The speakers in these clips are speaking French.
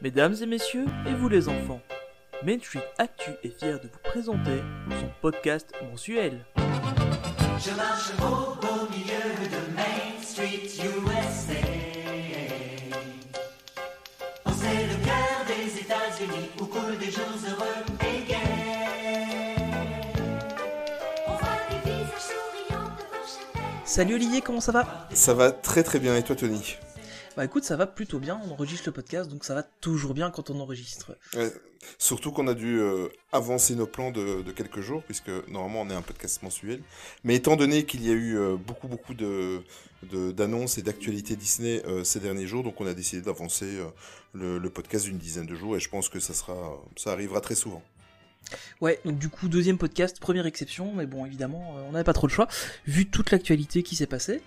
Mesdames et messieurs, et vous les enfants, Main Street Actu est fier de vous présenter son podcast mensuel. Je marche au beau milieu de Main Street USA. Oh, c'est le cœur des États-Unis où coulent des jours heureux et gais. On voit des visages souriants devant chaque Salut Olivier, comment ça va? Ça va très très bien, et toi Tony? Bah écoute, ça va plutôt bien, on enregistre le podcast, donc ça va toujours bien quand on enregistre. Surtout qu'on a dû euh, avancer nos plans de, quelques jours, puisque normalement on est un podcast mensuel. Mais étant donné qu'il y a eu euh, beaucoup beaucoup de d'annonces et d'actualités Disney euh, ces derniers jours, donc on a décidé d'avancer le, le podcast d'une dizaine de jours, et je pense que ça sera, ça arrivera très souvent. Ouais, donc du coup, deuxième podcast, première exception, mais bon, évidemment, euh, on n'avait pas trop le choix, vu toute l'actualité qui s'est passée.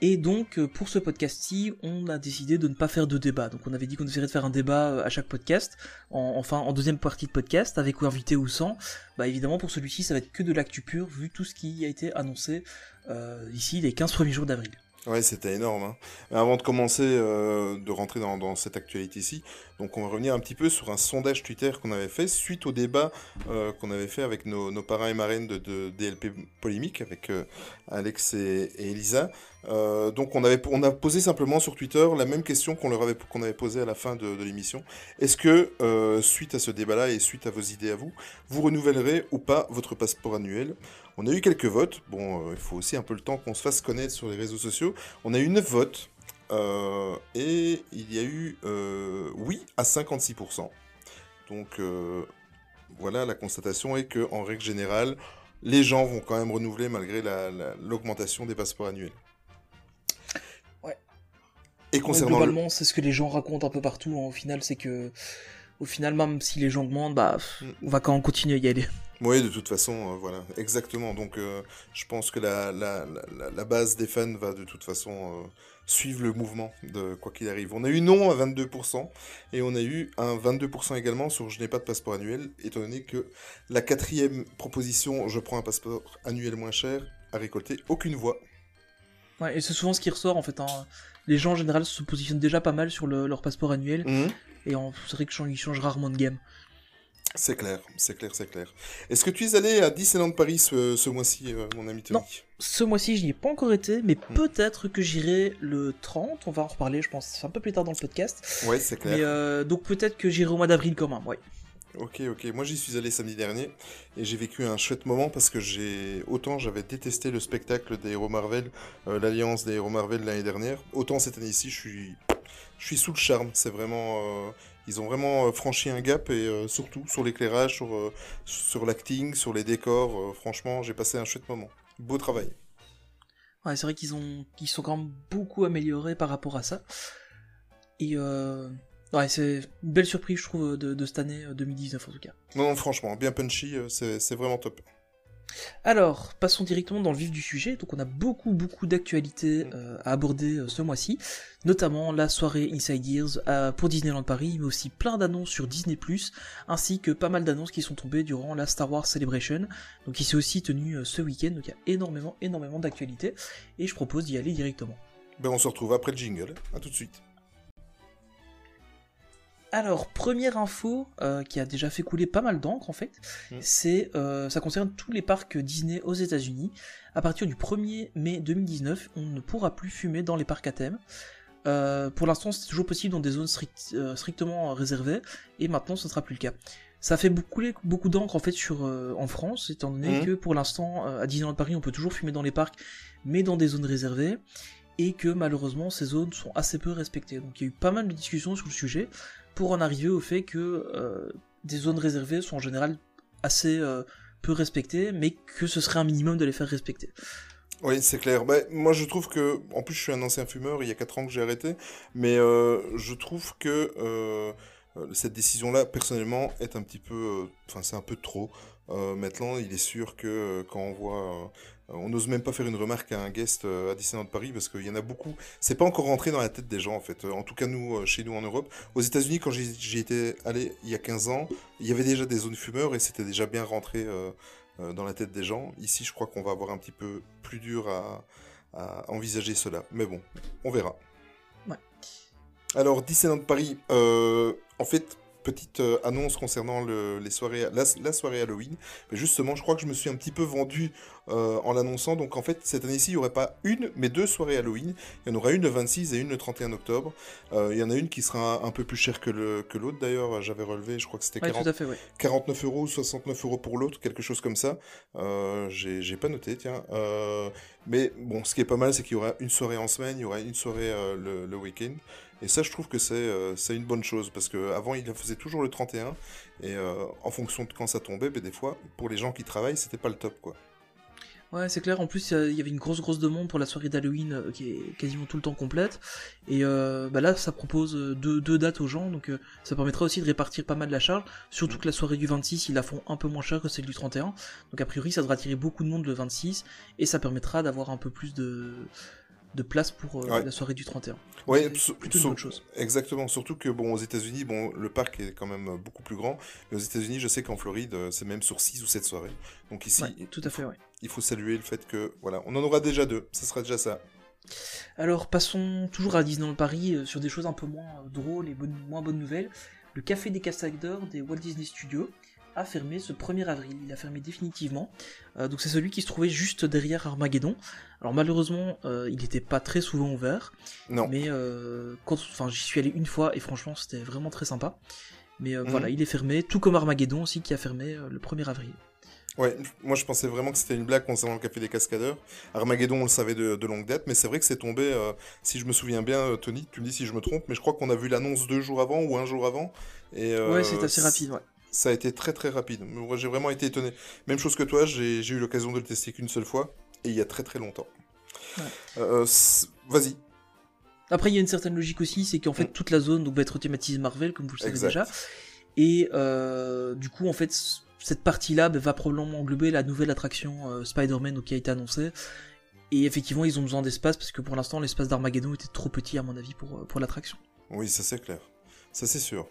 Et donc, euh, pour ce podcast-ci, on a décidé de ne pas faire de débat. Donc, on avait dit qu'on essaierait de faire un débat euh, à chaque podcast, en, enfin, en deuxième partie de podcast, avec ou invité ou sans. Bah, évidemment, pour celui-ci, ça va être que de l'actu pure, vu tout ce qui a été annoncé euh, ici les 15 premiers jours d'avril. Ouais, c'était énorme. hein. Avant de commencer, euh, de rentrer dans, cette actualité-ci, donc on va revenir un petit peu sur un sondage Twitter qu'on avait fait suite au débat euh, qu'on avait fait avec nos, parrains et marraines de, DLP Polémique, avec euh, Alex et, Elisa. Donc on, a posé simplement sur Twitter la même question qu'on avait, posée à la fin de, l'émission. Est-ce que, suite à ce débat-là et suite à vos idées à vous, vous renouvellerez ou pas votre passeport annuel? On a eu quelques votes. Bon, euh, il faut aussi un peu le temps qu'on se fasse connaître sur les réseaux sociaux. On a eu 9 votes. euh, et il y a eu euh, oui à 56%. Donc voilà, la constatation est que en règle générale, les gens vont quand même renouveler malgré la- la- l'augmentation des passeports annuels. Ouais. Et Ouais, concernant le- globalement, c'est ce que les gens racontent un peu partout, hein, au final, c'est que, au final, même si les gens demandent, bah, Mm. on va quand même continuer à y aller. Oui, de toute façon, euh, voilà, exactement. Donc, euh, je pense que la, la, la, la base des fans va de toute façon euh, suivre le mouvement de quoi qu'il arrive. On a eu non à 22% et on a eu un 22% également sur je n'ai pas de passeport annuel, étant donné que la quatrième proposition, je prends un passeport annuel moins cher, a récolté aucune voix. Ouais, et c'est souvent ce qui ressort, en fait, hein. Les gens, en général, se positionnent déjà pas mal sur le- leur passeport annuel, et en- c'est vrai qu'ils changent rarement de game. C'est clair, c'est clair, c'est clair. Est-ce que tu es allé à Disneyland Paris ce, ce mois-ci, euh, mon ami Tony? Non. Ce mois-ci, je n'y ai pas encore été, mais peut-être que j'irai le 30, on va en reparler, je pense, un peu plus tard dans le podcast. Ouais, c'est clair. Mais euh, donc peut-être que j'irai au mois d'avril quand même, ouais. Ok, ok. Moi, j'y suis allé samedi dernier et j'ai vécu un chouette moment parce que j'ai autant j'avais détesté le spectacle des héros Marvel, euh, l'alliance des héros Marvel l'année dernière, autant cette année-ci, je suis, je suis sous le charme. C'est vraiment, euh, ils ont vraiment euh, franchi un gap et euh, surtout sur l'éclairage, sur euh, sur l'acting, sur les décors. franchement, j'ai passé un chouette moment. Beau travail. Ouais, c'est vrai qu'ils ont, sont quand même beaucoup améliorés par rapport à ça. Et euh, ouais, c'est une belle surprise, je trouve, de, de cette année euh, 2019 en tout cas. Non, non, franchement, bien punchy, c'est vraiment top. Alors, passons directement dans le vif du sujet. Donc, on a beaucoup, beaucoup d'actualités euh, à aborder euh, ce mois-ci, notamment la soirée Inside Years euh, pour Disneyland Paris, mais aussi plein d'annonces sur Disney+, ainsi que pas mal d'annonces qui sont tombées durant la Star Wars Celebration, donc qui s'est aussi tenue euh, ce week-end. Donc, il y a énormément, énormément d'actualités, et je propose d'y aller directement. Ben, on se retrouve après le jingle. À tout de suite. Alors, première info euh, qui a déjà fait couler pas mal d'encre en fait, Mm. c'est euh, ça concerne tous les parcs Disney aux États-Unis. À partir du 1er mai 2019, on ne pourra plus fumer dans les parcs à thème. Euh, pour l'instant, c'est toujours possible dans des zones strict- euh, strictement réservées, et maintenant, ce ne sera plus le cas. Ça fait beaucoup, couler beaucoup d'encre en fait sur euh, en France, étant donné Mhm. que pour l'instant, euh, à Disneyland Paris, on peut toujours fumer dans les parcs, mais dans des zones réservées, et que malheureusement, ces zones sont assez peu respectées. Donc, il y a eu pas mal de discussions sur le sujet pour en arriver au fait que euh, des zones réservées sont en général assez euh, peu respectées, mais que ce serait un minimum de les faire respecter. Oui, c'est clair. Bah, moi, je trouve que, en plus, je suis un ancien fumeur. Il y a 4 ans que j'ai arrêté, mais euh, je trouve que cette décision-là, personnellement, est un petit peu, enfin, c'est un peu trop. Maintenant, il est sûr que quand on voit, on n'ose même pas faire une remarque à un guest euh, à Disneyland Paris parce qu'il y en a beaucoup. C'est pas encore rentré dans la tête des gens, en fait. Euh, En tout cas, nous, euh, chez nous en Europe, aux États-Unis, quand j'y étais allé il y a 15 ans, il y avait déjà des zones fumeurs et c'était déjà bien rentré. euh, euh, dans la tête des gens. Ici, je crois qu'on va avoir un petit peu plus dur à, à envisager cela. Mais bon, on verra. Alors, Disneyland Paris, euh, en fait, petite euh, annonce concernant le- les soirées, la, la soirée Halloween. Mais justement, je crois que je me suis un petit peu vendu euh, en l'annonçant. Donc, en fait, cette année-ci, il n'y aurait pas une, mais deux soirées Halloween. Il y en aura une le 26 et une le 31 octobre. Euh, il y en a une qui sera un peu plus chère que le- que l'autre, d'ailleurs. J'avais relevé, je crois que c'était Ouais, 40 tout à fait, ouais. 49 euros ou 69 euros pour l'autre, quelque chose comme ça. J'ai j'ai pas noté, tiens. Mais bon, ce qui est pas mal, c'est qu'il y aura une soirée en semaine, il y aura une soirée le, le week-end. Et ça, je trouve que c'est euh, une bonne chose, parce qu'avant, il faisait toujours le 31, et euh, en fonction de quand ça tombait, ben, des fois, pour les gens qui travaillent, c'était pas le top, quoi. Ouais, c'est clair. En plus, il y avait une grosse, grosse demande pour la soirée d'Halloween euh, qui est quasiment tout le temps complète. Et euh, bah là, ça propose deux, deux dates aux gens, donc euh, ça permettra aussi de répartir pas mal la charge. Surtout que la soirée du 26, ils la font un peu moins cher que celle du 31. Donc a priori, ça devrait attirer beaucoup de monde le 26, et ça permettra d'avoir un peu plus de, de place pour euh, Ouais. la soirée du 31. Ouais, C'est so- plutôt une so- bonne chose. Exactement, surtout que bon, aux États-Unis, bon, le parc est quand même beaucoup plus grand, mais aux États-Unis, je sais qu'en Floride, euh, c'est même sur 6 ou 7 soirées. Donc ici, Ouais, tout à fait, ouais. il faut saluer le fait que, voilà, on en aura déjà deux, ça sera déjà ça. Alors passons toujours à Disneyland Paris euh, sur des choses un peu moins drôles et bonnes- moins bonnes nouvelles. Le café des Castadors des Walt Disney Studios a fermé ce 1er avril. Il a fermé définitivement. Euh, donc c'est celui qui se trouvait juste derrière Armageddon. Alors malheureusement, euh, il n'était pas très souvent ouvert, Non. mais euh, quand, enfin j'y suis allé une fois et franchement c'était vraiment très sympa. Mais Mhm. voilà, il est fermé, tout comme Armageddon aussi qui a fermé le 1er avril. Ouais, moi je pensais vraiment que c'était une blague concernant le Café des Cascadeurs. Armageddon, on le savait de, de longue date, mais c'est vrai que c'est tombé, euh, si je me souviens bien, Tony, tu me dis si je me trompe, mais je crois qu'on a vu l'annonce deux jours avant ou un jour avant. Et, euh, ouais, c'est assez rapide, ouais. Ça a été très très rapide. Moi j'ai vraiment été étonné. Même chose que toi, j'ai eu l'occasion de le tester qu'une seule fois, et il y a très très longtemps. Ouais. Euh, Vas-y. Après, il y a une certaine logique aussi, c'est qu'en fait, Mm. toute la zone donc, va être thématisée Marvel, comme vous le savez Exact. déjà. Et euh, du coup, en fait, cette partie-là bah, va probablement englober la nouvelle attraction euh, Spider-Man qui a été annoncée. Et effectivement, ils ont besoin d'espace, parce que pour l'instant, l'espace d'Armageddon était trop petit, à mon avis, pour, pour l'attraction. Oui, ça c'est clair. Ça c'est sûr.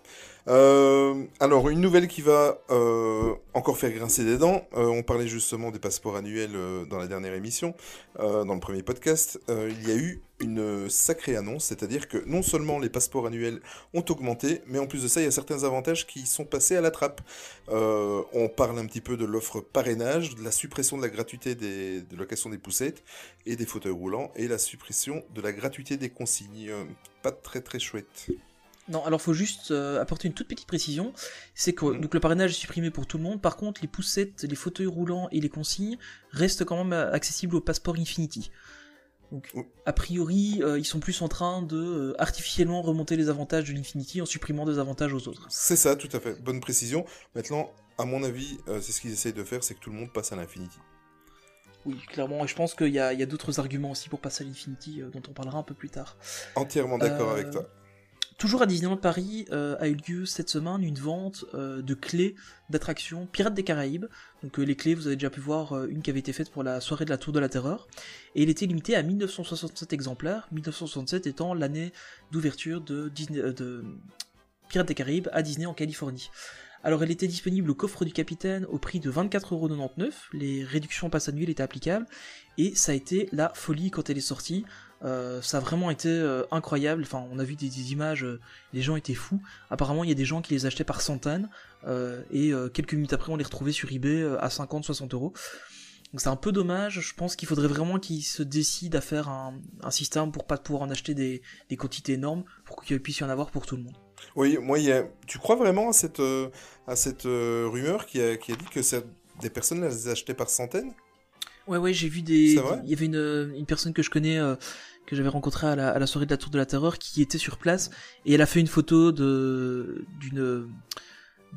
Euh, alors, une nouvelle qui va euh, encore faire grincer des dents. Euh, on parlait justement des passeports annuels dans la dernière émission, dans le premier podcast. Il y a eu une sacrée annonce, c'est-à-dire que non seulement les passeports annuels ont augmenté, mais en plus de ça, il y a certains avantages qui sont passés à la trappe. On parle un petit peu de l'offre parrainage, de la suppression de la gratuité des, de location des poussettes et des fauteuils roulants, et la suppression de la gratuité des consignes. Pas très très chouette. Non, alors faut juste euh, apporter une toute petite précision, c'est que Mhm. donc le parrainage est supprimé pour tout le monde, par contre les poussettes, les fauteuils roulants et les consignes restent quand même euh, accessibles au passeport Infinity. Donc a priori, euh, ils sont plus en train de euh, artificiellement remonter les avantages de l'Infinity en supprimant des avantages aux autres. C'est ça, tout à fait. Bonne précision. Maintenant, à mon avis, c'est ce qu'ils essayent de faire, c'est que tout le monde passe à l'Infinity. Oui, clairement, et je pense qu'il y a, a d'autres arguments aussi pour passer à l'Infinity dont on parlera un peu plus tard. Entièrement d'accord avec toi. Toujours à Disneyland Paris euh, a eu lieu cette semaine une vente euh, de clés d'attractions Pirates des Caraïbes. Donc euh, les clés, vous avez déjà pu voir une qui avait été faite pour la soirée de la Tour de la Terreur. Et elle était limitée à 1967 exemplaires, 1967 étant l'année d'ouverture de Pirates des Caraïbes à Disney en Californie. Alors elle était disponible au coffre du capitaine au prix de 24,99€, les réductions passe annuelles étaient applicables, et ça a été la folie quand elle est sortie. Euh, ça a vraiment été euh, incroyable. Enfin, on a vu des, des images, euh, les gens étaient fous. Apparemment, il y a des gens qui les achetaient par centaines, et quelques minutes après, on les retrouvait sur eBay à 50-60 euros. Donc c'est un peu dommage. Je pense qu'il faudrait vraiment qu'ils se décident à faire un, un système pour pas pouvoir en acheter des, des quantités énormes, pour qu'il puisse y en avoir pour tout le monde. Oui, moi, il y a... tu crois vraiment à cette, à cette rumeur qui a, qui a dit que ça- des personnes les achetaient par centaines? Ouais, ouais, j'ai vu des. C'est vrai? Il y avait une, une personne que je connais, euh, que j'avais rencontrée à la, à la soirée de la Tour de la Terreur, qui était sur place, et elle a fait une photo de d'une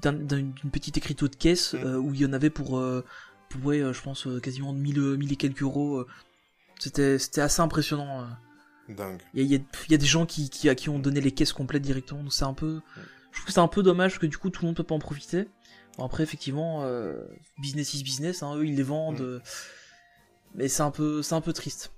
d'un- d'un- d'une petite écriteau de caisse Mm. euh, où il y en avait pour, euh, pour ouais, euh, je pense, euh, quasiment 1000, euh, 1000 et quelques euros. C'était assez impressionnant. Dingue. Il y a, y y des gens qui, qui, à qui ont donné les caisses complètes directement, donc c'est un peu. Je trouve que c'est un peu dommage que du coup tout le monde peut pas en profiter. Bon, après, effectivement, euh, business is business, hein, eux ils les vendent. Mm. mais c'est un peu, un peu triste.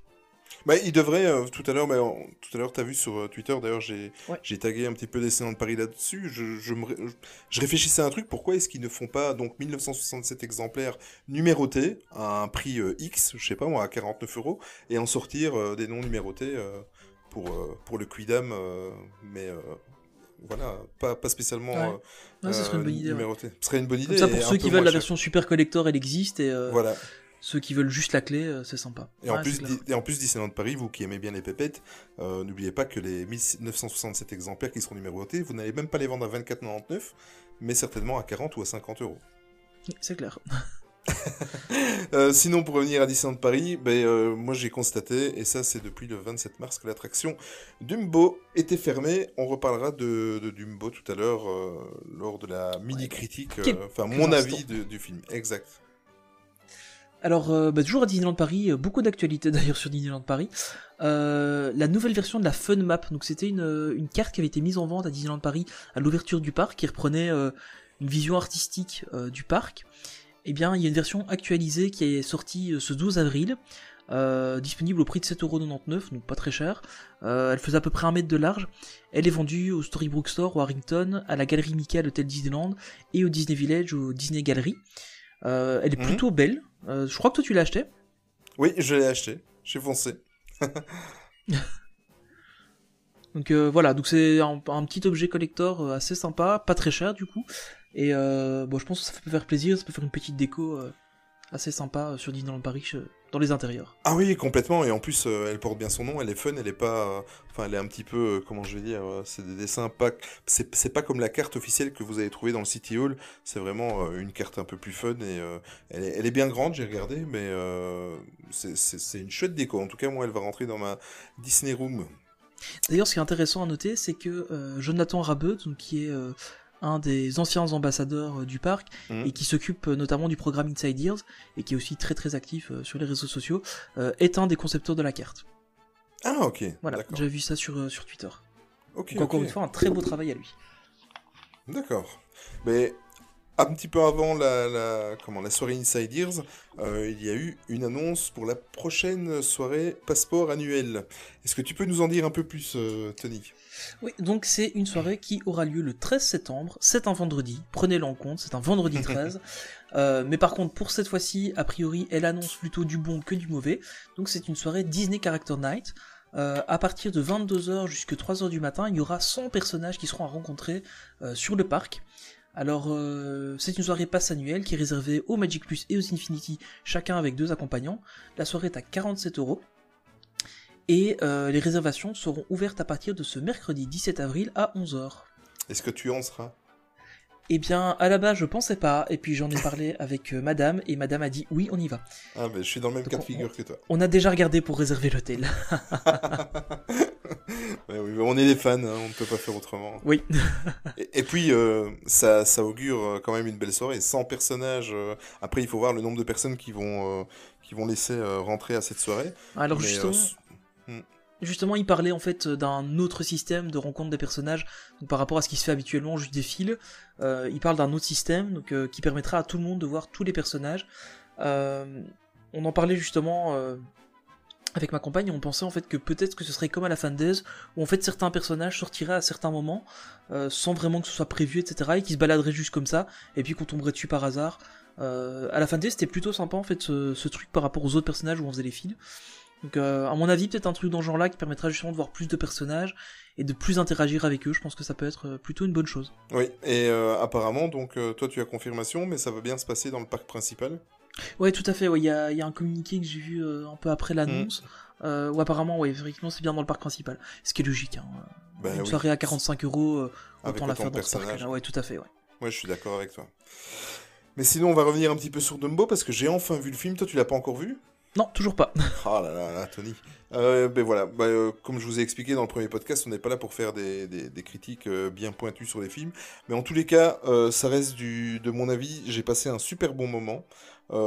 Bah, il devrait, euh, tout à l'heure, bah, on- tout à l'heure, t'as vu sur euh, Twitter, d'ailleurs, j'ai Ouais. j'ai tagué un petit peu Descendants de Paris là-dessus. Je, je, me ré- je- je réfléchissais à un truc, pourquoi est-ce qu'ils ne font pas donc 1967 exemplaires numérotés à un prix euh, X, je sais pas moi, à 49 euros, et en sortir euh, des noms numérotés euh, pour, euh, pour le Quidam, euh, mais euh, voilà, pas, pas spécialement Ouais. euh, Ouais, ça serait une euh, bonne idée. ouais. numéroté. Ce serait une bonne idée. Comme ça, et pour un ceux peu qui moins veulent la cher. version super collector, elle existe, et euh, Voilà. Ceux qui veulent juste la clé, euh, c'est sympa. Et en, plus, et en plus, Disneyland Paris, vous qui aimez bien les pépettes, euh, n'oubliez pas que les 1967 exemplaires qui seront numérotés, vous n'allez même pas les vendre à 24,99, mais certainement à 40 ou à 50 euros. C'est clair. Euh, sinon, pour revenir à Disneyland Paris, ben, euh, moi j'ai constaté, et ça c'est depuis le 27 mars, que l'attraction Dumbo était fermée. On reparlera de, de Dumbo tout à l'heure euh, lors de la mini-critique, enfin mon instant. avis de- du film. Exact. Alors, euh, bah, toujours à Disneyland Paris, euh, beaucoup d'actualités d'ailleurs sur Disneyland Paris. Euh, la nouvelle version de la Fun Map, donc c'était une, carte qui avait été mise en vente à Disneyland Paris à l'ouverture du parc, qui reprenait une vision artistique du parc. Eh bien, il y a une version actualisée qui est sortie ce 12 avril, disponible au prix de 7,99€, donc pas très cher. Elle faisait à peu près un mètre de large. Elle est vendue au Storybrooke Store, au Harrington, à la Galerie Mickey à l'hôtel Disneyland et au Disney Village, au Disney Gallery. Euh, elle est Mhm. plutôt belle. Euh, je crois que toi tu l'as acheté. Oui, je l'ai acheté. J'ai foncé. Donc euh, voilà, donc c'est un, un petit objet collector assez sympa, pas très cher du coup. Et bon, je pense que ça peut faire plaisir, ça peut faire une petite déco assez sympa sur Disneyland Paris dans les intérieurs. Ah oui, complètement. Et en plus, euh, elle porte bien son nom. Elle est fun. Elle est pas. euh, Enfin, elle est un petit peu. euh, comment je vais dire C'est des dessins pas. C'est c'est pas comme la carte officielle que vous avez trouvée dans le City Hall. C'est vraiment une carte un peu plus fun. Et elle, est, elle est bien grande, j'ai regardé. Mais c'est- une chouette déco. En tout cas, moi, elle va rentrer dans ma Disney Room. D'ailleurs, ce qui est intéressant à noter, c'est que Jonathan Rabeut, donc, qui est un des anciens ambassadeurs euh, du parc Mhm. et qui s'occupe euh, notamment du programme Inside Ears et qui est aussi très très actif euh, sur les réseaux sociaux, est un des concepteurs de la carte. Ah, ok. Voilà, j'ai vu ça sur, sur Twitter. Ok, Donc encore une fois, un très beau travail à lui. D'accord. Mais un petit peu avant la, la- comment, la soirée Inside Ears, euh, il y a eu une annonce pour la prochaine soirée passeport annuel. Est-ce que tu peux nous en dire un peu plus, euh, Tony? Oui, donc c'est une soirée qui aura lieu le 13 septembre. C'est un vendredi, prenez-le en compte, c'est un vendredi 13. Euh, mais par contre, pour cette fois-ci, a priori, elle annonce plutôt du bon que du mauvais. Donc c'est une soirée Disney Character Night. Euh, à partir de 22h jusqu'à 3h du matin, il y aura 100 personnages qui seront à rencontrer euh, sur le parc. Alors, euh, c'est une soirée passe annuelle qui est réservée aux Magic Plus et aux Infinity, chacun avec deux accompagnants. La soirée est à 47 euros. Et euh, les réservations seront ouvertes à partir de ce mercredi 17 avril à 11h. Est-ce que tu en seras? Eh bien, à la base, je pensais pas, et puis j'en ai parlé avec euh, madame, et madame a dit oui, on y va. Ah, ben je suis dans le même Donc cas de on- figure que toi. On a déjà regardé pour réserver l'hôtel. Ouais, oui, mais on est des fans, hein, on ne peut pas faire autrement. Oui. Et, et puis, euh, ça, ça augure quand même une belle soirée. 100 personnages. Après, il faut voir le nombre de personnes qui vont, qui vont laisser rentrer à cette soirée. Alors Mais, justement, s- justement, il parlait en fait d'un autre système de rencontre des personnages, par rapport à ce qui se fait habituellement, juste des fils. Euh, il parle d'un autre système, euh, qui permettra à tout le monde de voir tous les personnages. Euh, on en parlait justement avec ma compagne, on pensait en fait que peut-être que ce serait comme à la fin Days, où en fait certains personnages sortiraient à certains moments, sans vraiment que ce soit prévu, etc., et qui se baladeraient juste comme ça, et puis qu'on tomberait dessus par hasard. À la fin Days, c'était plutôt sympa en fait ce, ce truc par rapport aux autres personnages où on faisait les fils. Donc euh, à mon avis, peut-être un truc dans ce genre-là qui permettra justement de voir plus de personnages et de plus interagir avec eux. Je pense que ça peut être euh, plutôt une bonne chose. Oui, et euh, apparemment, donc, toi, tu as confirmation, mais ça va bien se passer dans le parc principal. Ouais, tout à fait. ouais, Il y, a, il y a un communiqué que j'ai vu euh, un peu après l'annonce. Mm. euh, où apparemment, ouais, effectivement, c'est bien dans le parc principal. Ce qui est logique. Hein. Ben une oui, soirée à 45 euros, euh, autant la faire de dans ce parc-là. Ouais, tout à fait. Ouais. Ouais, je suis d'accord avec toi. Mais sinon, on va revenir un petit peu sur Dumbo parce que j'ai enfin vu le film. Toi, tu l'as pas encore vu? Non, toujours pas. Ah là là là, Tony. Euh, ben voilà, euh, comme je vous ai expliqué dans le premier podcast, on n'est pas là pour faire des, des- critiques euh, bien pointues sur les films. Mais en tous les cas, ça reste du, de mon avis, j'ai passé un super bon moment.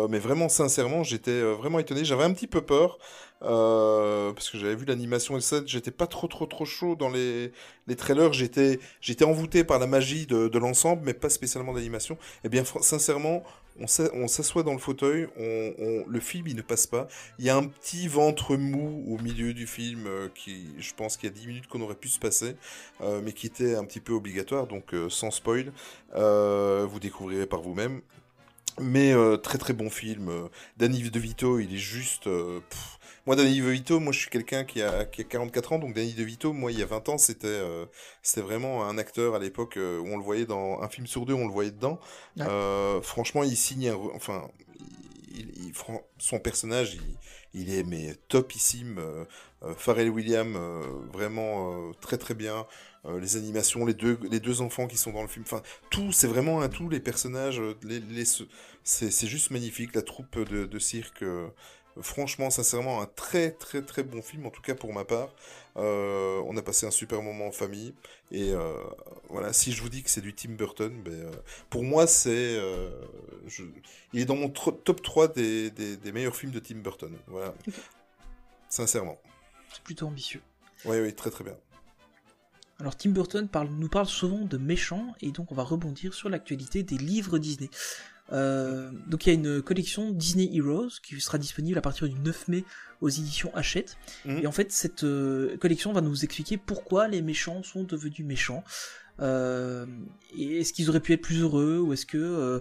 Mais vraiment, sincèrement, j'étais vraiment étonné. J'avais un petit peu peur parce que j'avais vu l'animation et ça. J'étais pas trop, trop, trop chaud dans les, les trailers. J'étais, envoûté par la magie de, de l'ensemble, mais pas spécialement d'animation. Et bien, fr- sincèrement, on s'a- on s'assoit dans le fauteuil, le film il ne passe pas. Il y a un petit ventre mou au milieu du film euh, qui, je pense qu'il y a 10 minutes qu'on aurait pu se passer, euh, mais qui était un petit peu obligatoire, donc euh, sans spoil, vous découvrirez par vous-même. Mais très très bon film. Danny DeVito, il est juste. Moi, Danny DeVito, moi, je suis quelqu'un qui a, qui a 44 ans, donc Danny DeVito, moi, il y a 20 ans, c'était euh, c'était vraiment un acteur à l'époque euh, où on le voyait dans un film sur deux, on le voyait dedans. Ouais. Euh, franchement, il signe, un- enfin, il, son personnage, il, il est mais topissime. Euh, Pharrell Williams, vraiment très très bien. Euh, les animations, les deux, les deux enfants qui sont dans le film, enfin, tout, c'est vraiment un tout, les personnages, les, les, c'est c'est juste magnifique, la troupe de, de cirque. euh, Franchement, sincèrement, un très très très bon film, en tout cas pour ma part. Euh, on a passé un super moment en famille. Et euh, voilà, si je vous dis que c'est du Tim Burton, ben, euh, pour moi, c'est. je- il est dans mon top 3 des, des, des meilleurs films de Tim Burton. Voilà. Sincèrement. C'est plutôt ambitieux. Oui, oui, très très bien. Alors Tim Burton parle, nous parle souvent de méchants et donc on va rebondir sur l'actualité des livres Disney. Euh, donc il y a une collection Disney Heroes qui sera disponible à partir du 9 mai aux éditions Hachette. Mhm. Et en fait cette euh, collection va nous expliquer pourquoi les méchants sont devenus méchants. Euh, est-ce qu'ils auraient pu être plus heureux ou est-ce que... euh,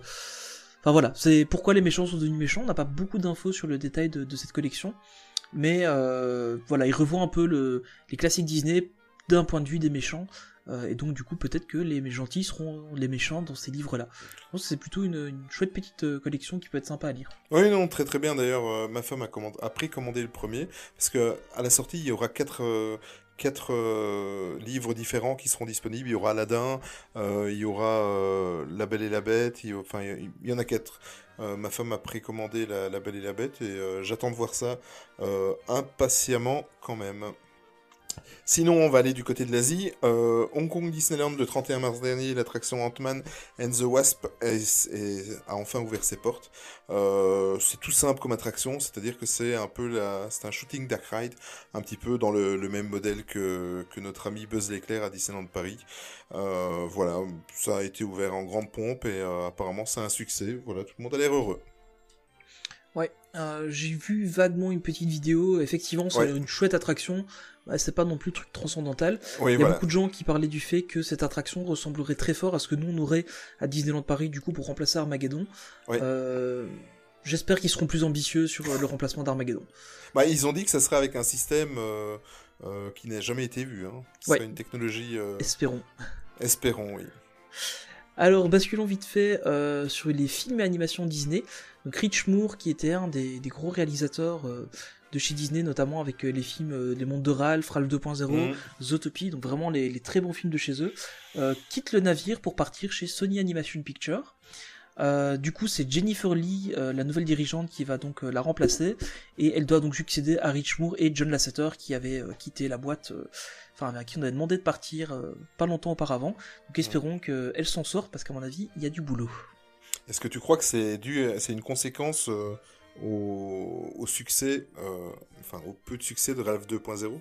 Enfin voilà, c'est pourquoi les méchants sont devenus méchants. On n'a pas beaucoup d'infos sur le détail de, de cette collection. Mais euh, voilà, il revoit un peu le, les classiques Disney d'un point de vue des méchants. Euh, et donc du coup peut-être que les gentils seront les méchants dans ces livres-là. Je c'est plutôt une, chouette petite euh, collection qui peut être sympa à lire. Oui, non, très très bien. D'ailleurs, euh, ma femme a, commandé, précommandé le premier, parce que à la sortie, il y aura quatre, quatre livres différents qui seront disponibles. Il y aura Aladdin, il y aura La Belle et la Bête, il enfin, il y en a quatre. Ma femme a précommandé la, Belle et la Bête, et j'attends de voir ça impatiemment quand même. Sinon, on va aller du côté de l'Asie. Euh, Hong Kong Disneyland, le 31 mars dernier, l'attraction Ant-Man and the Wasp est- est- a enfin ouvert ses portes. Euh, c'est tout simple comme attraction, c'est-à-dire que c'est un peu la, c'est un shooting dark ride, un petit peu dans le, le même modèle que, que notre ami Buzz l'éclair à Disneyland Paris. Euh, voilà, ça a été ouvert en grande pompe et apparemment c'est un succès. Voilà, tout le monde a l'air heureux. Ouais, j'ai vu vaguement une petite vidéo. Effectivement, c'est Ouais. une chouette attraction. Bah, c'est pas non plus truc transcendantal. Oui, Il y a voilà. beaucoup de gens qui parlaient du fait que cette attraction ressemblerait très fort à ce que nous on aurait à Disneyland Paris du coup pour remplacer Armageddon. Euh, J'espère qu'ils seront plus ambitieux sur euh, le remplacement d'Armageddon. Bah, ils ont dit que ça serait avec un système euh, euh, qui n'a jamais été vu. Hein. Ouais. une technologie. Espérons. espérons, oui. Alors, basculons vite fait euh, sur les films et animations Disney. Donc, Rich Moore, qui était un des, des gros réalisateurs euh, de chez Disney, notamment avec euh, les films euh, Les Mondes de Ralph, Ralph 2.0, Mhm. Zootopie, donc vraiment les, les très bons films de chez eux, euh, quitte le navire pour partir chez Sony Animation Pictures. Euh, du coup, c'est Jennifer Lee, euh, la nouvelle dirigeante, qui va donc euh, la remplacer, et elle doit donc succéder à Rich Moore et John Lasseter, qui avaient euh, quitté la boîte, euh, enfin à qui on avait demandé de partir euh, pas longtemps auparavant. Donc espérons qu'elle s'en sort, parce qu'à mon avis, il y a du boulot. Est-ce que tu crois que c'est dû, c'est une conséquence euh, au, au succès, euh, enfin au peu de succès de Ralph 2.0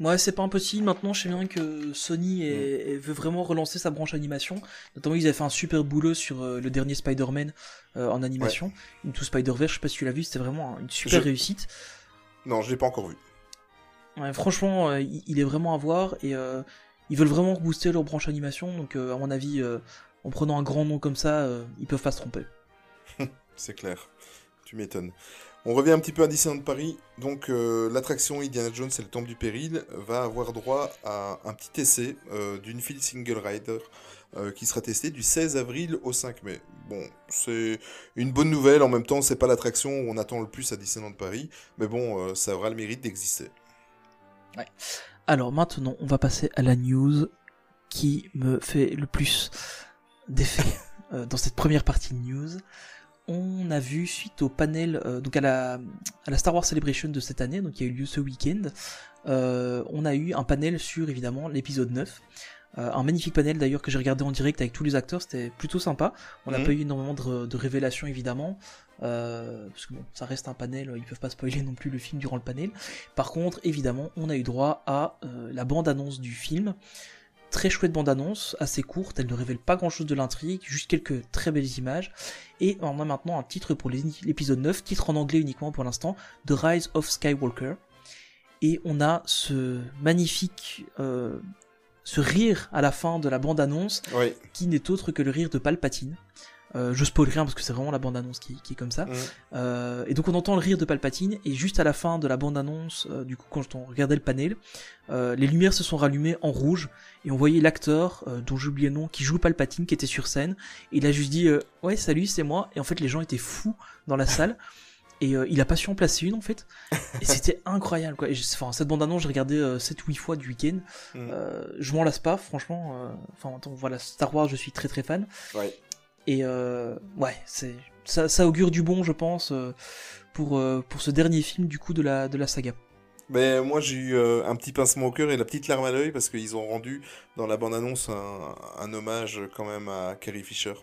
Ouais, c'est pas impossible. Maintenant, je sais bien que Sony est- est- veut vraiment relancer sa branche animation. Notamment, ils avaient fait un super boulot sur euh, le dernier Spider-Man euh, en animation. Into Spider-Verse, je sais pas si tu l'as vu, c'était vraiment une super Je- réussite. Non, je l'ai pas encore vu. Ouais, franchement, euh, il il est vraiment à voir et ils veulent vraiment rebooster leur branche animation. Donc, à mon avis, en prenant un grand nom comme ça, ils peuvent pas se tromper. C'est clair. Tu m'étonnes. On revient un petit peu à Disneyland Paris. Donc, euh, l'attraction Indiana Jones et le Temple du Péril va avoir droit à un petit essai euh, d'une file single rider euh, qui sera testée du 16 avril au 5 mai. Bon, c'est une bonne nouvelle. En même temps, c'est pas l'attraction où on attend le plus à Disneyland Paris. Mais bon, ça aura le mérite d'exister. Alors maintenant, on va passer à la news qui me fait le plus d'effet dans cette première partie de news. On a vu suite au panel, euh, donc à la, à la Star Wars Celebration de cette année, donc qui a eu lieu ce week-end, euh, on a eu un panel sur évidemment l'épisode 9. Euh, un magnifique panel d'ailleurs que j'ai regardé en direct avec tous les acteurs, c'était plutôt sympa. On n'a Mhm. pas eu énormément de, de révélations évidemment, parce que bon, ça reste un panel, ils peuvent pas spoiler non plus le film durant le panel. Par contre, évidemment, on a eu droit à la bande-annonce du film. Très chouette bande-annonce, assez courte, elle ne révèle pas grand-chose de l'intrigue, juste quelques très belles images. Et on a maintenant un titre pour l'épisode 9, titre en anglais uniquement pour l'instant, The Rise of Skywalker. Et on a ce magnifique... euh, ce rire à la fin de la bande-annonce Oui, qui n'est autre que le rire de Palpatine. Euh, je spoil rien parce que c'est vraiment la bande-annonce qui, qui est comme ça. Mhm. Euh, et donc on entend le rire de Palpatine et juste à la fin de la bande-annonce, euh, du coup quand on regardait le panel, les lumières se sont rallumées en rouge et on voyait l'acteur dont j'ai oublié le nom qui joue Palpatine qui était sur scène. Et il a juste dit ouais salut c'est moi et en fait les gens étaient fous dans la salle. Et il a pas su en placer une en fait. Et c'était incroyable quoi. Et je- enfin, cette bande annonce, j'ai regardé 7-8 fois du week-end. Euh, je m'en lasse pas, franchement. Enfin, attends, voilà, Star Wars, je suis très très fan. Ouais. Et euh, ouais, c'est ça, ça augure du bon, je pense, euh, pour euh, pour ce dernier film du coup de la de la saga. Mais moi j'ai eu un petit pincement au cœur et la petite larme à l'œil parce qu'ils ont rendu dans la bande-annonce un, un hommage quand même à Carrie Fisher,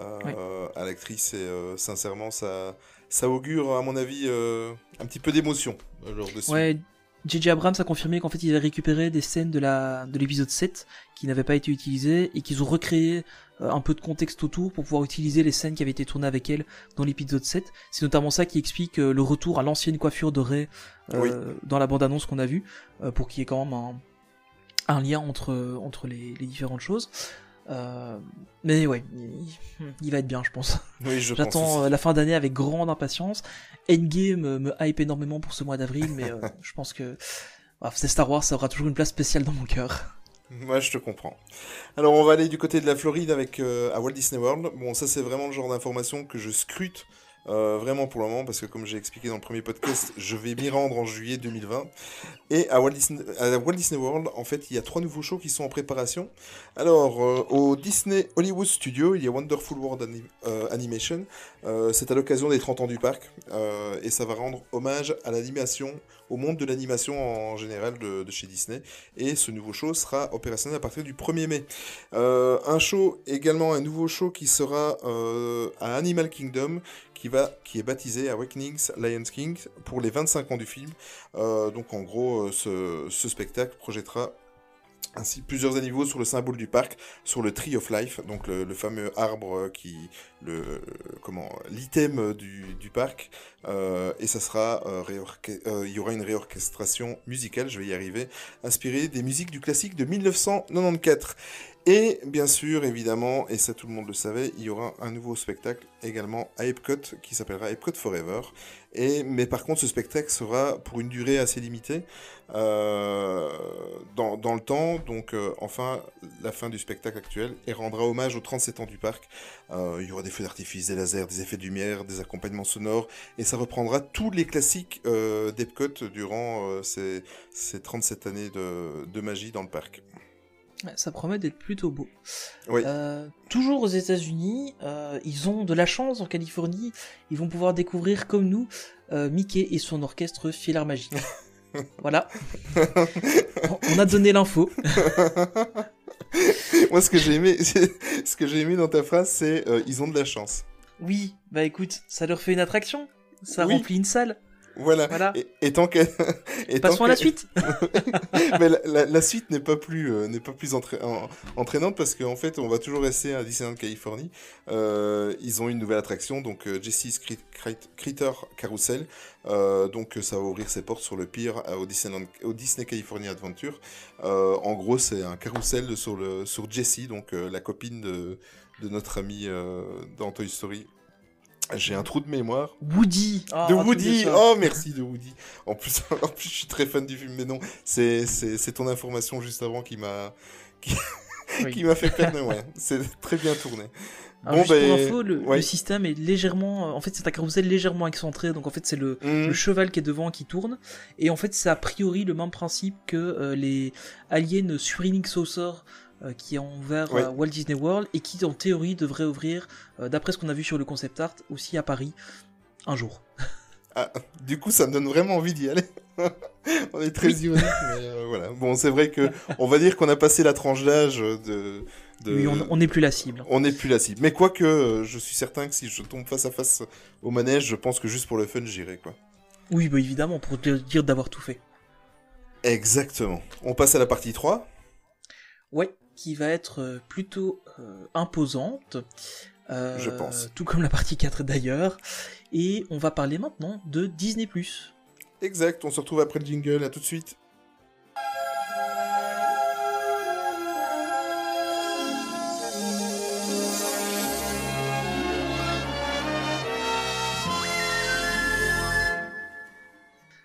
euh, à l'actrice, et euh, sincèrement ça, ça augure à mon avis euh, un petit peu d'émotion lors de ce Ouais, J.J. Abrams a confirmé qu'en fait il avait récupéré des scènes de la de l'épisode 7 qui n'avaient pas été utilisées et qu'ils ont recréé un peu de contexte autour pour pouvoir utiliser les scènes qui avaient été tournées avec elle dans l'épisode 7. C'est notamment ça qui explique euh, le retour à l'ancienne coiffure de Rey euh, Oui. dans la bande-annonce qu'on a vue euh, pour qu'il y ait quand même un, un lien entre entre les, les différentes choses. Euh, mais ouais, il, il va être bien, je pense. Oui, je pense J'attends euh, la fin d'année avec grande impatience. Endgame me, me hype énormément pour ce mois d'avril, mais euh, je pense que bref, c'est Star Wars, ça aura toujours une place spéciale dans mon cœur. Moi, je te comprends. Alors, on va aller du côté de la Floride avec euh, à Walt Disney World. Bon, ça, c'est vraiment le genre d'information que je scrute euh, vraiment pour le moment parce que, comme j'ai expliqué dans le premier podcast, je vais m'y rendre en juillet 2020. Et à Walt, Disney, à Walt Disney World, en fait, il y a trois nouveaux shows qui sont en préparation. Alors, euh, au Disney Hollywood Studio, il y a Wonderful World euh, Animation. C'est à l'occasion des 30 ans du parc et ça va rendre hommage à l'animation, au monde de l'animation en général de, de chez Disney. Et ce nouveau show sera opérationnel à partir du 1er mai. Un show, également un nouveau show qui sera à Animal Kingdom, qui, va, qui est baptisé Awakenings Lion King pour les 25 ans du film. Euh, donc en gros, euh, ce, spectacle projettera ainsi plusieurs animaux sur le symbole du parc, sur le Tree of Life, donc le, fameux arbre euh, qui, le, comment, l'item du, parc, et ça sera, il y aura une réorchestration musicale, je vais y arriver, inspirée des musiques du classique de 1994. Et bien sûr, évidemment, et ça tout le monde le savait, il y aura un nouveau spectacle également à Epcot qui s'appellera Epcot Forever. Mais par contre, ce spectacle sera pour une durée assez limitée euh, dans, le temps. Donc, euh, enfin, la fin du spectacle actuel et rendra hommage aux 37 ans du parc. Euh, il y aura des feux d'artifice, des lasers, des effets de lumière, des accompagnements sonores. Et ça reprendra tous les classiques d'Epcot durant ces, ces 37 années de magie dans le parc. Ça promet d'être plutôt beau. Oui. Euh, toujours aux États-Unis, euh, ils ont de la chance en Californie. Ils vont pouvoir découvrir comme nous euh, Mickey et son orchestre Philharmagique. voilà. On- a donné l'info. Moi, ce que j'ai aimé, ce que j'ai aimé dans ta phrase, c'est ils ont de la chance. Oui, bah écoute, ça leur fait une attraction. Ça Oui. remplit une salle. Voilà. Voilà. Et, et tant que, et tant Passons à que- la suite. Mais la, la- la suite n'est pas plus, euh, n'est pas plus entra- en- entraînante parce qu'en fait, on va toujours rester à Disneyland Californie. Euh, ils ont une nouvelle attraction, donc euh, Jesse's Crit- Crit- Critter Carousel. Euh, donc, ça va ouvrir ses portes sur le pire au, Disneyland, au Disney California Adventure. En gros, c'est un carrousel sur, le, sur Jessie, donc la copine de, de notre ami dans Toy Story. J'ai un trou de mémoire. Woody. Ah, de Woody. Oh, merci de Woody En plus, en plus je suis très fan du film, mais non, c'est c'est- c'est ton information juste avant qui m'a Oui. qui m'a fait perdre, ouais. C'est très bien tourné. Alors, juste ben, pour info, le, ouais. le système est légèrement. En fait, c'est un carrousel légèrement excentré. Donc, en fait, c'est le, Mhm. le cheval qui est devant qui tourne. Et en fait, c'est a priori le même principe que euh, les aliens Swirling Saucer qui ont ouvert à Walt Disney World et qui, en théorie, devraient ouvrir, euh, d'après ce qu'on a vu sur le concept art, aussi à Paris un jour. Ah, du coup, ça me donne vraiment envie d'y aller. on est très ironique, mais euh, voilà. Bon, c'est vrai que on va dire qu'on a passé la tranche d'âge de. de... Oui, on n'est plus la cible. On n'est plus la cible. Mais quoique, euh, je suis certain que si je tombe face à face au manège, je pense que juste pour le fun, j'irai, quoi. Oui, bah évidemment, pour te dire d'avoir tout fait. Exactement. On passe à la partie 3. Ouais, qui va être euh, plutôt euh, imposante. euh, Je pense. Tout comme la partie 4 d'ailleurs. Et on va parler maintenant de Disney+. Exact, on se retrouve après le jingle, à tout de suite.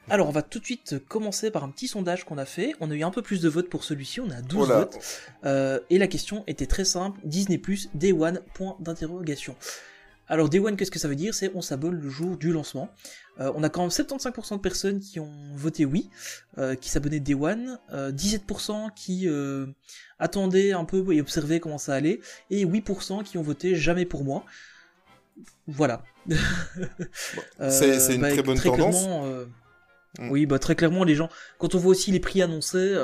Alors, on va tout de suite commencer par un petit sondage qu'on a fait. On a eu un peu plus de votes pour celui-ci, on a 12 Voilà. votes. Euh, et la question était très simple, Disney+, Day One, point d'interrogation. Alors, Day One, qu'est-ce que ça veut dire? C'est on s'abonne le jour du lancement. Euh, on a quand même 75% de personnes qui ont voté oui, euh, qui s'abonnaient Day One, euh, 17% qui attendaient un peu et observaient comment ça allait, et 8% qui ont voté jamais pour moi. Voilà. C'est- une très bonne tendance. Euh, Mm. Oui, bah très clairement, les gens, quand on voit aussi les prix annoncés,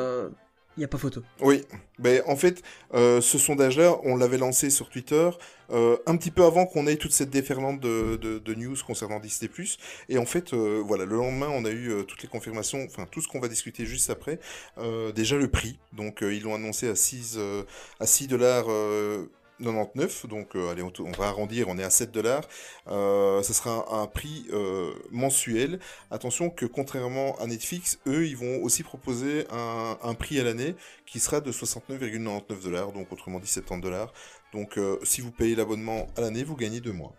il n'y a pas photo. Oui, ben, en fait, euh, ce sondage-là, on l'avait lancé sur Twitter euh, un petit peu avant qu'on ait toute cette déferlante de, de- de news concernant Disney+. Et en fait, euh, voilà, le lendemain, on a eu euh, toutes les confirmations, enfin tout ce qu'on va discuter juste après. Euh, déjà le prix, donc euh, ils l'ont annoncé à 6 euh, à 6 dollars. 99, donc euh, allez, on, on va arrondir, on est à 7 dollars. Euh, ça sera un, un prix euh, mensuel. Attention que contrairement à Netflix, eux, ils vont aussi proposer un, un prix à l'année qui sera de 69,99 dollars, donc autrement dit 70 dollars. Donc euh, si vous payez l'abonnement à l'année, vous gagnez deux mois.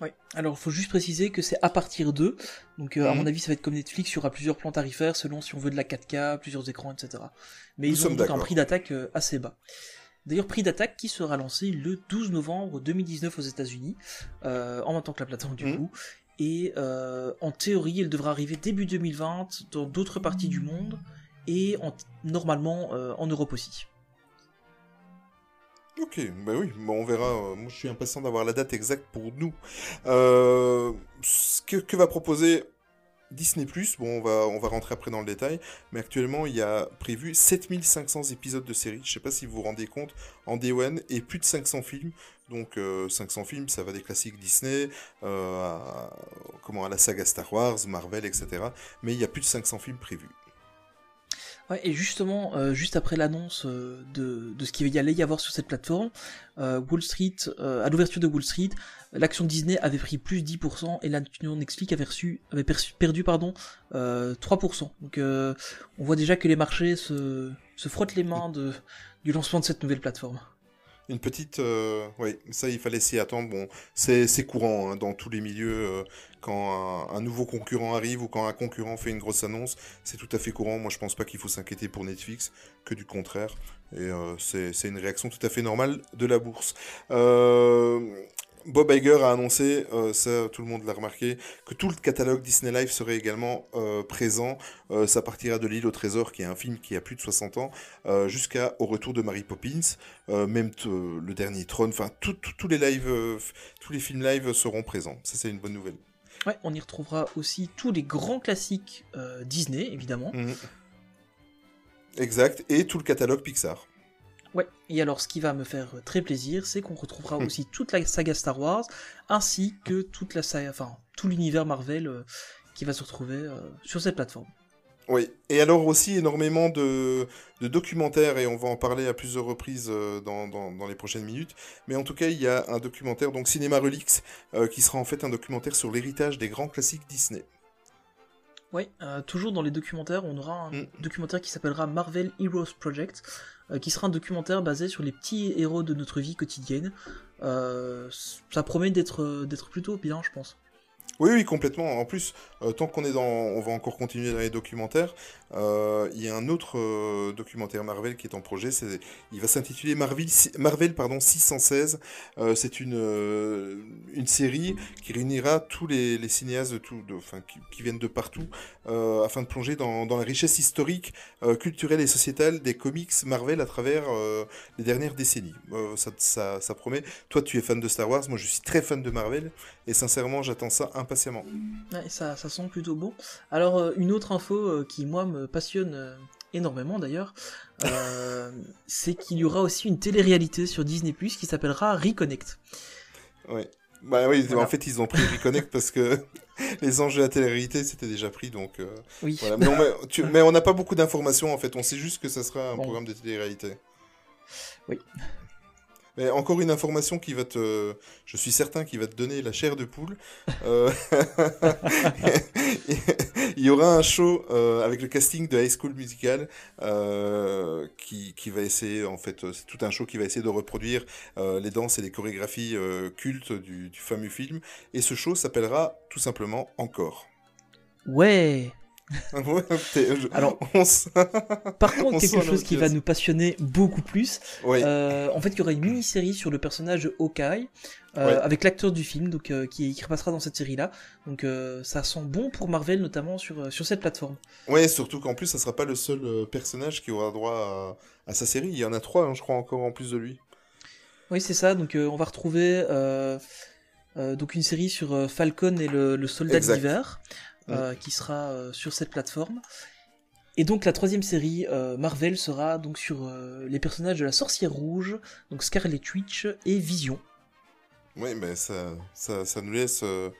Oui. Alors, il faut juste préciser que c'est à partir d'eux. Donc, euh, à Mhm. mon avis, ça va être comme Netflix, il y aura plusieurs plans tarifaires selon si on veut de la 4K, plusieurs écrans, etc. Mais Nous ils ont donc un prix d'attaque euh, assez bas. D'ailleurs, prix d'attaque qui sera lancé le 12 novembre 2019 aux États-Unis, euh, en même temps que la plateforme du Mhm. coup. Et euh, en théorie, elle devra arriver début 2020 dans d'autres parties du monde et en- normalement euh, en Europe aussi. Ok, bah oui, bon, on verra. Moi, je suis impatient d'avoir la date exacte pour nous. Euh, ce que, que va proposer Disney Bon, on va, on va rentrer après dans le détail, mais actuellement, il y a prévu 7500 épisodes de série. Je sais pas si vous vous rendez compte, en Day et plus de 500 films. Donc, euh, 500 films, ça va des classiques Disney, euh, comment, à la saga Star Wars, Marvel, etc. Mais il y a plus de 500 films prévus. Ouais, et justement, euh, juste après l'annonce euh, de, de ce qu'il allait y avoir sur cette plateforme, euh, Wall Street, à l'ouverture de Wall Street, l'action Disney avait pris plus 10% et l'action Netflix avait, reçu, avait perdu pardon, euh, 3%. Donc on voit déjà que les marchés se, se frottent les mains de, du lancement de cette nouvelle plateforme. Une petite, euh, oui, ça il fallait s'y attendre. Bon, c'est courant hein, dans tous les milieux euh, quand un, nouveau concurrent arrive ou quand un concurrent fait une grosse annonce, c'est tout à fait courant. Moi, je pense pas qu'il faut s'inquiéter pour Netflix, que du contraire. Et euh, c'est une réaction tout à fait normale de la bourse. Bob Iger a annoncé, euh, ça tout le monde l'a remarqué, que tout le catalogue Disney Life serait également euh, présent. Euh, ça partira de l'île au trésor, qui est un film qui a plus de 60 ans, jusqu'à Au retour de Mary Poppins. Même le dernier Tron, enfin tous les lives, f- tous les films live seront présents. Ça c'est une bonne nouvelle. Ouais, on y retrouvera aussi tous les grands classiques Disney, évidemment. Mhm. Exact, et tout le catalogue Pixar. Ouais, et alors ce qui va me faire très plaisir, c'est qu'on retrouvera Hmm. aussi toute la saga Star Wars, ainsi que toute la saga, enfin tout l'univers Marvel euh, qui va se retrouver euh, sur cette plateforme. Oui, et alors aussi énormément de, de documentaires, et on va en parler à plusieurs reprises euh, dans, dans, dans les prochaines minutes. Mais en tout cas, il y a un documentaire, donc Cinéma Relix, euh, qui sera en fait un documentaire sur l'héritage des grands classiques Disney. Ouais, euh, toujours dans les documentaires, on aura un Mm. documentaire qui s'appellera Marvel Heroes Project, euh, qui sera un documentaire basé sur les petits héros de notre vie quotidienne. Euh, ça promet d'être d'être plutôt bien, je pense. Oui, oui, complètement. En plus, euh, tant qu'on est dans, on va encore continuer dans les documentaires. Euh, il y a un autre euh, documentaire Marvel qui est en projet. Il va s'intituler Marvel, Marvel pardon 616. Euh, c'est une une série qui réunira tous les, cinéastes qui, viennent de partout, afin de plonger dans, la richesse historique, culturelle et sociétale des comics Marvel à travers les dernières décennies. Ça, promet. Toi, tu es fan de Star Wars. Moi, je suis très fan de Marvel. Et sincèrement, j'attends ça impatiemment. Ça, sent plutôt bon. Alors, une autre info qui, moi, me passionne euh, énormément d'ailleurs, euh, c'est qu'il y aura aussi une télé-réalité sur Disney Plus qui s'appellera Reconnect. Ouais. Bah oui, Voilà. en fait, ils ont pris Reconnect parce que les anges de la télé-réalité, c'était déjà pris, donc euh, Oui. voilà. Mais on met- tu- mais on n'a pas beaucoup d'informations, en fait. On sait juste que ça sera un Bon. programme de télé-réalité. Oui. Mais encore une information qui va te... Je suis certain qu'il va te donner la chair de poule. Euh, Il y aura un show euh, avec le casting de High School Musical euh, qui, qui va essayer, en fait, c'est tout un show qui va essayer de reproduire les danses et les chorégraphies cultes du fameux film. Et ce show s'appellera tout simplement Encore. Ouais. Alors- on Par contre, On quelque chose qui va nous passionner beaucoup plus. Oui. euh, en fait, il y aura une mini-série sur le personnage Hawkeye, euh, Ouais. avec l'acteur du film, donc euh, qui, qui repassera dans cette série-là. Donc, ça sent bon pour Marvel, notamment sur sur cette plateforme. Ouais, surtout qu'en plus, ça sera pas le seul personnage qui aura droit à, à sa série. Il y en a trois, hein, je crois, encore en plus de lui. Oui, c'est ça. Donc, on va retrouver euh, donc une série sur Falcon et le, le soldat d'hiver, euh, qui sera euh, sur cette plateforme. Et donc la troisième série euh, Marvel sera donc sur euh, les personnages de la Sorcière Rouge, donc Scarlet Witch et Vision. Oui, mais ça, ça, ça nous laisse euh,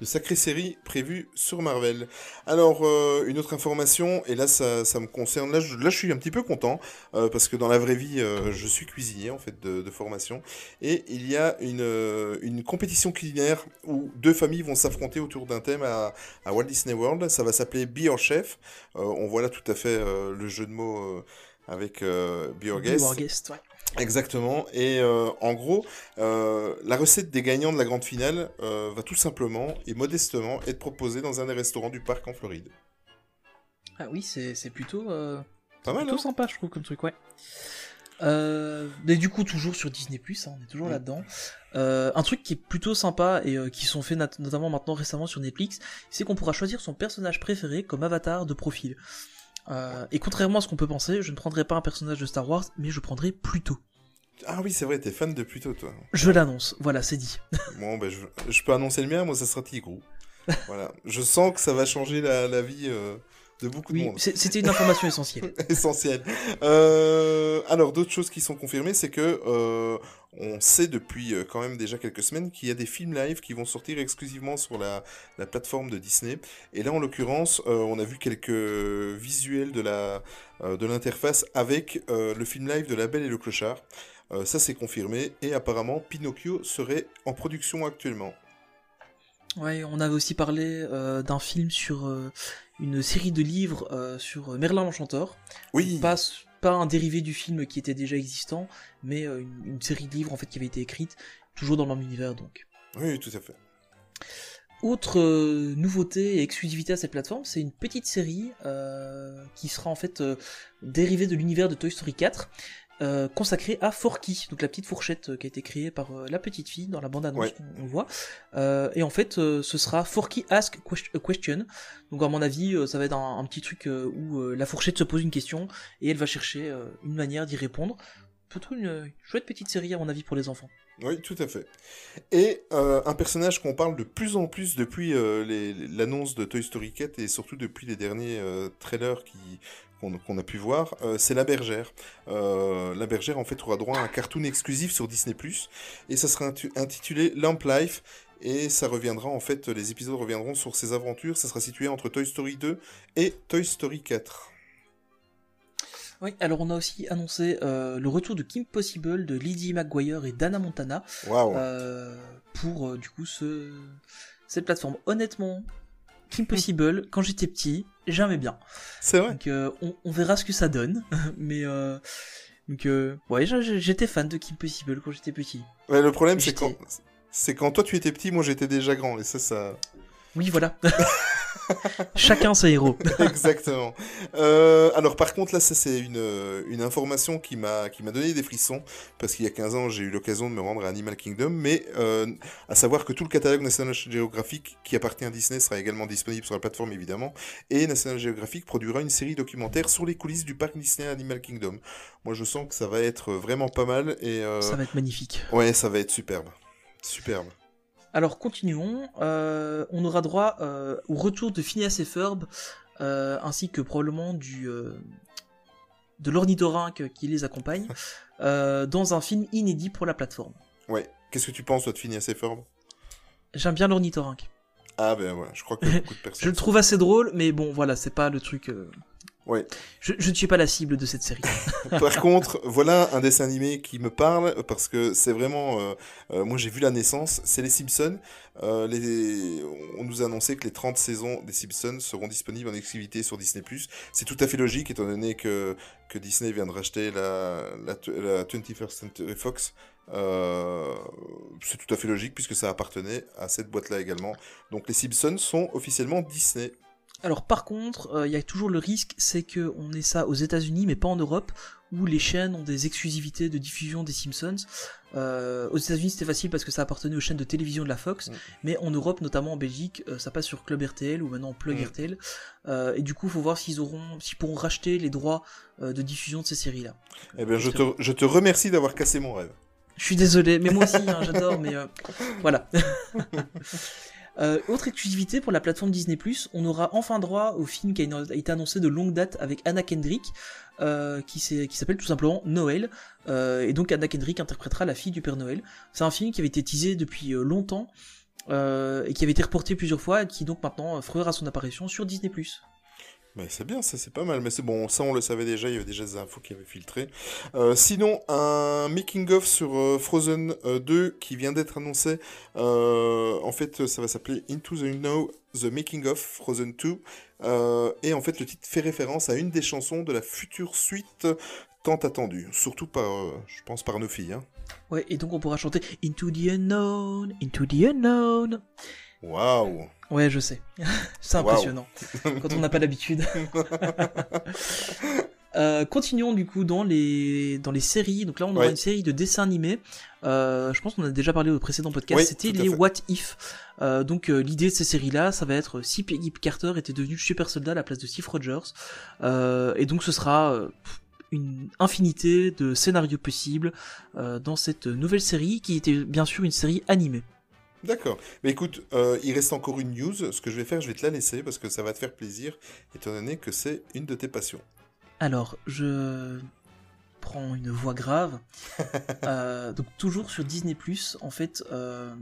de sacrées séries prévues sur Marvel. Alors, euh, une autre information, et là, ça, ça me concerne. Là je, là, je suis un petit peu content, euh, parce que dans la vraie vie, euh, je suis cuisinier, en fait, de, de formation. Et il y a une, une compétition culinaire où deux familles vont s'affronter autour d'un thème à, à Walt Disney World. Ça va s'appeler Be Your Chef. On voit là tout à fait le jeu de mots avec Be Your Be Guest. Our Guest, ouais. Exactement. Et euh, en gros, euh, la recette des gagnants de la grande finale euh, va tout simplement et modestement être proposée dans un des restaurants du parc en Floride. Ah oui, c'est c'est plutôt, Pas mal, plutôt hein sympa, je trouve, comme truc, ouais. Mais du coup, toujours sur Disney+, hein, on est toujours Mm. là-dedans. Un truc qui est plutôt sympa et qui sont faits notamment maintenant récemment sur Netflix, c'est qu'on pourra choisir son personnage préféré comme avatar de profil. Euh, et contrairement à ce qu'on peut penser, je ne prendrai pas un personnage de Star Wars, mais je prendrai Pluto. Ah oui, c'est vrai, t'es fan de Pluto, toi. Je l'annonce, voilà, c'est dit. bon, ben, je, je peux annoncer le mien, moi, ça sera Tigrou. voilà. Je sens que ça va changer la, la vie euh, de beaucoup de monde. c'était une information essentielle. essentiel. Euh, alors, d'autres choses qui sont confirmées, c'est que euh, on sait depuis euh, quand même déjà quelques semaines qu'il y a des films live qui vont sortir exclusivement sur la, la plateforme de Disney. Et là, en l'occurrence, euh, on a vu quelques visuels de la de l'interface avec le film live de La Belle et le Clochard. Ça, c'est confirmé. Et apparemment, Pinocchio serait en production actuellement. Ouais, on avait aussi parlé euh, d'un film sur euh, une série de livres euh, sur Merlin l'Enchanteur. Oui. Pas, pas un dérivé du film qui était déjà existant, mais euh, une, une série de livres en fait qui avait été écrite, toujours dans le même univers donc. Oui, tout à fait. Autre euh, nouveauté et exclusivité à cette plateforme, c'est une petite série euh, qui sera en fait euh, dérivée de l'univers de Toy Story 4, euh, consacrée à Forky, donc la petite fourchette euh, qui a été créée par euh, la petite fille dans la bande-annonce Ouais. qu'on on voit. Euh, et en fait, ce sera Forky Ask a Question. Donc à mon avis, ça va être un, un petit truc où la fourchette se pose une question et elle va chercher une manière d'y répondre. Plutôt une chouette petite série à mon avis pour les enfants. Oui, tout à fait. Et euh, un personnage qu'on parle de plus en plus depuis euh, l'annonce de Toy Story 4 et surtout depuis les derniers euh, trailers qui qu'on a pu voir, euh, c'est la bergère. Euh, la bergère, en fait, aura droit à un cartoon exclusif sur Disney+, et ça sera intitulé Lamp Life, et ça reviendra, en fait, les épisodes reviendront sur ses aventures, ça sera situé entre Toy Story 2 et Toy Story 4. Oui, alors on a aussi annoncé euh, le retour de Kim Possible, de Lizzie McGuire et Dana Montana euh, pour du coup ce cette plateforme. Honnêtement, Kim Possible, quand j'étais petit, j'aimais bien. C'est vrai Donc euh, on, on verra ce que ça donne, mais euh, donc euh, ouais, j'étais fan de Kim Possible quand j'étais petit. Ouais, le problème, c'est quand... C'est quand toi tu étais petit, moi j'étais déjà grand, et ça, ça... Oui, voilà. Chacun ses héros. Exactement. Euh, alors par contre là ça c'est une, euh, une information qui m'a qui m'a donné des frissons parce qu'il y a 15 ans j'ai eu l'occasion de me rendre à Animal Kingdom mais euh, à savoir que tout le catalogue National Geographic qui appartient à Disney sera également disponible sur la plateforme évidemment et National Geographic produira une série documentaire sur les coulisses du parc Disney Animal Kingdom. Moi je sens que ça va être vraiment pas mal et euh, Ça va être magnifique. ouais ça va être superbe. Superbe. Alors continuons. Euh, on aura droit euh, au retour de Phineas et Ferb, euh, ainsi que probablement du de l'ornithorynque qui les accompagne, dans un film inédit pour la plateforme. Ouais. Qu'est-ce que tu penses toi de Phineas et Ferb? J'aime bien l'ornithorynque. Ah ben voilà, je crois que beaucoup de Je personnes. le trouve assez drôle, mais bon, voilà, c'est pas le truc. Ouais. Je, je ne suis pas la cible de cette série. Par contre, voilà un dessin animé qui me parle parce que c'est vraiment. euh, euh, moi, j'ai vu la naissance. C'est les Simpsons. Euh, les... On nous a annoncé que les 30 saisons des Simpsons seront disponibles en exclusivité sur Disney. C'est tout à fait logique étant donné que, que Disney vient de racheter la, la, la 21st Century Fox. Euh, c'est tout à fait logique puisque ça appartenait à cette boîte-là également. Donc les Simpsons sont officiellement Disney. Alors par contre, euh, il y a toujours le risque, c'est que on ait ça aux États-Unis, mais pas en Europe, où les chaînes ont des exclusivités de diffusion des Simpsons. Euh, aux États-Unis, c'était facile parce que ça appartenait aux chaînes de télévision de la Fox, Mm. mais en Europe, notamment en Belgique, euh, ça passe sur Club RTL ou maintenant Plug Mm. RTL. Euh, et du coup, faut voir s'ils auront, s'ils pourront racheter les droits de diffusion de ces séries-là. Eh bien, je te, je te remercie d'avoir cassé mon rêve. Je suis désolé, mais moi aussi, hein, j'adore, mais euh, voilà. Euh, autre exclusivité pour la plateforme Disney+, on aura enfin droit au film qui a été annoncé de longue date avec Anna Kendrick, euh, qui s'appelle tout simplement Noël, euh, et donc Anna Kendrick interprétera la fille du Père Noël. C'est un film qui avait été teasé depuis euh, longtemps, et qui avait été reporté plusieurs fois, et qui donc maintenant fera son apparition sur Disney+. C'est bien, ça c'est pas mal. Mais c'est bon, ça on le savait déjà, il y avait déjà des infos qui avaient filtré. Euh, sinon, un making-of sur euh, Frozen euh, 2 qui vient d'être annoncé. Euh, en fait, ça va s'appeler Into the Know, The Making-of Frozen 2. Euh, et en fait, le titre fait référence à une des chansons de la future suite tant attendue. Surtout par, euh, je pense, par nos filles. Hein. Ouais, et donc on pourra chanter Into the Unknown, Into the Unknown. Waouh Ouais, je sais. C'est impressionnant. quand on n'a pas l'habitude. Euh, continuons du coup dans les dans les séries. Donc là, on aura Ouais. une série de dessins animés. Euh, je pense qu'on a déjà parlé au précédent podcast. Oui, C'était les fait. What If. Euh, donc l'idée de ces séries-là, ça va être si Peggy Carter était devenu super soldat à la place de Steve Rogers. Et donc ce sera une infinité de scénarios possibles dans cette nouvelle série qui était bien sûr une série animée. D'accord. Mais écoute, euh, il reste encore une news. Ce que je vais faire, je vais te la laisser parce que ça va te faire plaisir, étant donné que c'est une de tes passions. Alors, je prends une voix grave. Euh, donc, toujours sur Disney+, en fait, euh,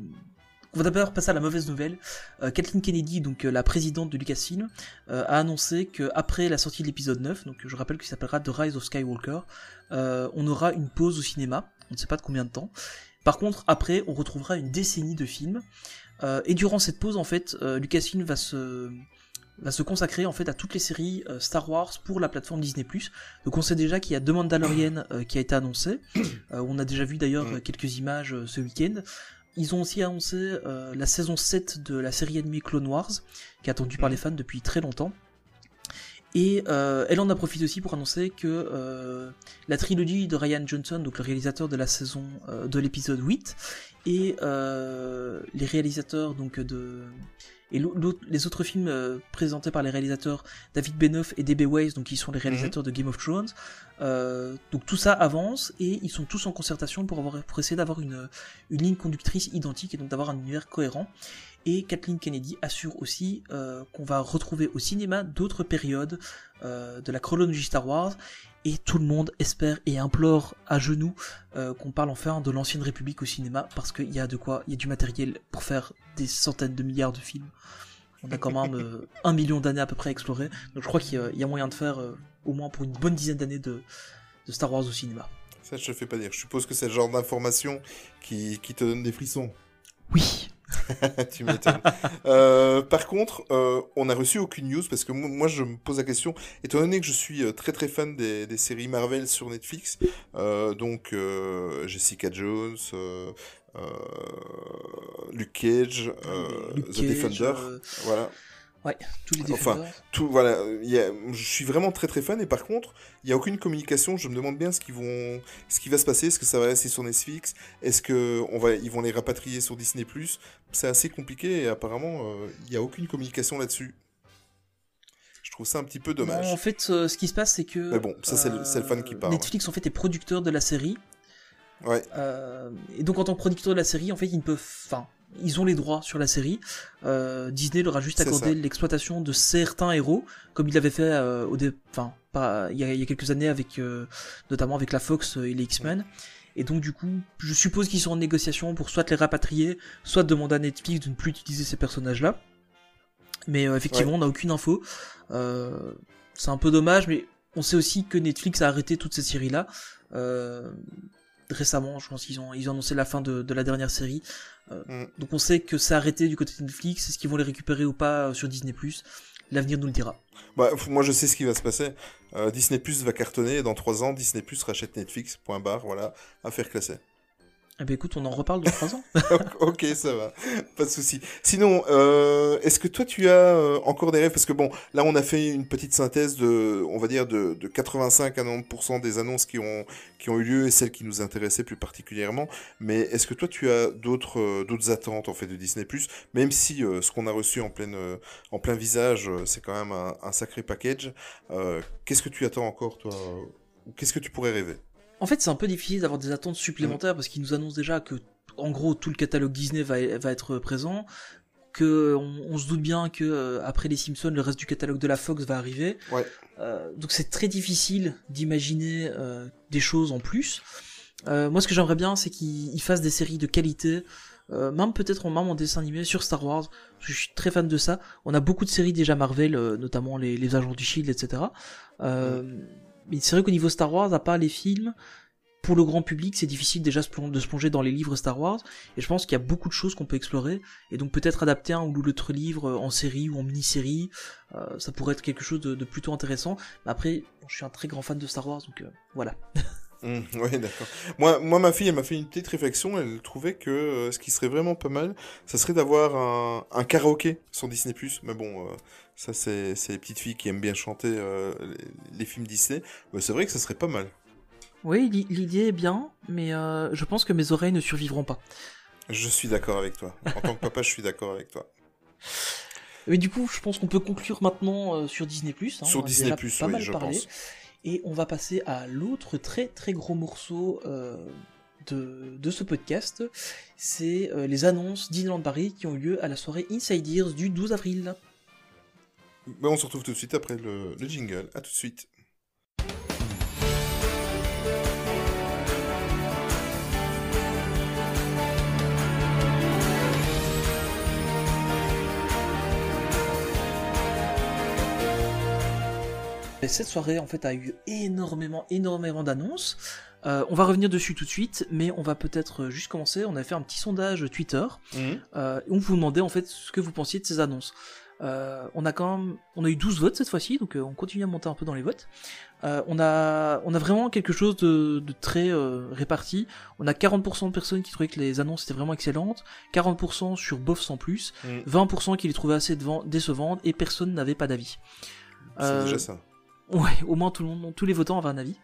on va d'abord passer à la mauvaise nouvelle. Euh, Kathleen Kennedy, donc euh, la présidente de Lucasfilm, euh, a annoncé qu'après la sortie de l'épisode 9, donc je rappelle qu'il s'appellera The Rise of Skywalker, on aura une pause au cinéma, on ne sait pas de combien de temps. Par contre, après, on retrouvera une décennie de films. Euh, et durant cette pause, en fait, euh, Lucasfilm va se va se consacrer en fait à toutes les séries euh, Star Wars pour la plateforme Disney+. Donc on sait déjà qu'il y a deux Mandalorian qui a été annoncé. On a déjà vu d'ailleurs quelques images ce week-end. Ils ont aussi annoncé la saison 7 de la série animée Clone Wars, qui est attendue par Mm. les fans depuis très longtemps. Et euh, elle en a profité aussi pour annoncer que euh, la trilogie de Ryan Johnson, donc le réalisateur de la saison euh, de l'épisode 8, et euh, les réalisateurs donc de et les autres films euh, présentés par les réalisateurs David Benioff et D.B. Weiss, donc qui sont les réalisateurs de Game of Thrones. Euh, donc tout ça avance et ils sont tous en concertation pour avoir pour essayer d'avoir une une ligne conductrice identique et donc d'avoir un univers cohérent. Et Kathleen Kennedy assure aussi euh, qu'on va retrouver au cinéma d'autres périodes euh, de la chronologie Star Wars. Et tout le monde espère et implore à genoux euh, qu'on parle enfin de l'ancienne République au cinéma parce qu'il y a de quoi, il y a du matériel pour faire des centaines de milliards de films. On a quand même un million d'années à peu près à explorer, donc je crois qu'il y a- il y a moyen de faire au moins pour une bonne dizaine d'années de, de Star Wars au cinéma. Ça, je te fais pas dire. Je suppose que c'est le genre d'information qui, qui te donne des frissons. Oui. tu m'étonnes. Euh, par contre, euh, on n'a reçu aucune news parce que moi, je me pose la question, étant donné que je suis euh, très très fan des, des séries Marvel sur Netflix, euh, donc Jessica Jones, Luke Cage, Luke The Cage, Defender, euh, voilà. tous les Enfin. Tout, voilà, il y a- je suis vraiment très très fan et par contre, il n'y a aucune communication. Je me demande bien ce, qu'ils vont, ce qui va se passer. Est-ce que ça va rester sur Netflix? Est-ce que on va, ils vont les rapatrier sur Disney C'est assez compliqué et apparemment, euh, il n'y a aucune communication là-dessus. Je trouve ça un petit peu dommage. Non, en fait, euh, ce qui se passe, c'est que. Mais bon, ça, c'est le- fan qui parle. Netflix, en fait, est producteur de la série. Ouais, Euh, et donc, en tant que producteur de la série, en fait, ils ne peuvent. Enfin, ils ont les droits sur la série. Euh, Disney leur a juste accordé l'exploitation de certains héros, comme il l'avait fait euh, au dé... enfin, pas... il, y a, il y a quelques années, avec euh, notamment avec la Fox et les X-Men. Et donc, du coup, je suppose qu'ils sont en négociation pour soit les rapatrier, soit demander à Netflix de ne plus utiliser ces personnages-là. Mais euh, effectivement, Ouais. on n'a aucune info. C'est un peu dommage, mais on sait aussi que Netflix a arrêté toutes ces séries-là. Euh, récemment, je pense qu'ils ont, ils ont annoncé la fin de, de la dernière série. Euh, Mm. Donc on sait que c'est arrêté du côté de Netflix. Est-ce qu'ils vont les récupérer ou pas euh, sur Disney ⁇ L'avenir nous le dira. bah, moi je sais ce qui va se passer. Euh, Disney Plus va cartonner et dans 3 ans, Disney Plus rachète Netflix. Point barre, voilà, affaire classée. Eh ben écoute, on en reparle dans 3 ans. ok, ça va, pas de souci. Sinon, euh, est-ce que toi tu as euh, encore des rêves? Parce que bon, là on a fait une petite synthèse de, on va dire de, de 85 à 90% des annonces qui ont eu lieu et celles qui nous intéressaient plus particulièrement. Mais est-ce que toi tu as d'autres euh, attentes en fait de Disney Même si ce qu'on a reçu en plein visage, c'est quand même un, un sacré package. Qu'est-ce que tu attends encore toi Qu'est-ce que tu pourrais rêver? En fait, c'est un peu difficile d'avoir des attentes supplémentaires parce qu'ils nous annoncent déjà que, en gros, tout le catalogue Disney va, va être présent. Que on, on se doute bien que euh, après les Simpsons, le reste du catalogue de la Fox va arriver. Ouais. Euh, donc c'est très difficile d'imaginer euh, des choses en plus. Moi, ce que j'aimerais bien, c'est qu'ils ils fassent des séries de qualité, même peut-être en même en dessin animé sur Star Wars. parce que Je suis très fan de ça. On a beaucoup de séries déjà Marvel, notamment les, les agents du Shield, etc. Mais c'est vrai qu'au niveau Star Wars, à part les films, pour le grand public, c'est difficile déjà de se plonger dans les livres Star Wars. Et je pense qu'il y a beaucoup de choses qu'on peut explorer. Et donc peut-être adapter un ou l'autre livre en série ou en mini-série, euh, ça pourrait être quelque chose de, plutôt intéressant. Mais après, je suis un très grand fan de Star Wars, donc euh, voilà. Hum, ouais, d'accord. Moi, ma fille, elle m'a fait une petite réflexion. Elle trouvait que euh, ce qui serait vraiment pas mal, ça serait d'avoir un, un karaoké sur Disney+. Mais bon, ça, c'est les petites filles qui aiment bien chanter euh, les, les films Disney. C'est vrai que ça serait pas mal. Oui, l'i- l'idée est bien, mais euh, je pense que mes oreilles ne survivront pas. Je suis d'accord avec toi. En tant que papa, je suis d'accord avec toi. Mais du coup, je pense qu'on peut conclure maintenant euh, sur Disney+. Hein, Sur Disney+, déjà pas oui, mal je parlé. pense. Et on va passer à l'autre très très gros morceau euh, de, de ce podcast. C'est euh, les annonces Disneyland Paris qui ont eu lieu à la soirée Inside Ears du 12 avril. Mais on se retrouve tout de suite après le, le jingle. À tout de suite. Et cette soirée en fait a eu énormément énormément d'annonces. Euh, on va revenir dessus tout de suite, mais on va peut-être juste commencer. On a fait un petit sondage Twitter. Euh, on vous demandait en fait ce que vous pensiez de ces annonces. Euh, on a quand même, on a eu 12 votes cette fois-ci, donc euh, on continue à monter un peu dans les votes. Euh, on a, on a vraiment quelque chose de, de très réparti. On a 40% de personnes qui trouvaient que les annonces étaient vraiment excellentes, 40% sur bof sans plus, Mm. 20% qui les trouvaient assez décevantes et personne n'avait pas d'avis. C'est déjà ça. Ouais, au moins tout le monde, tous les votants avaient un avis.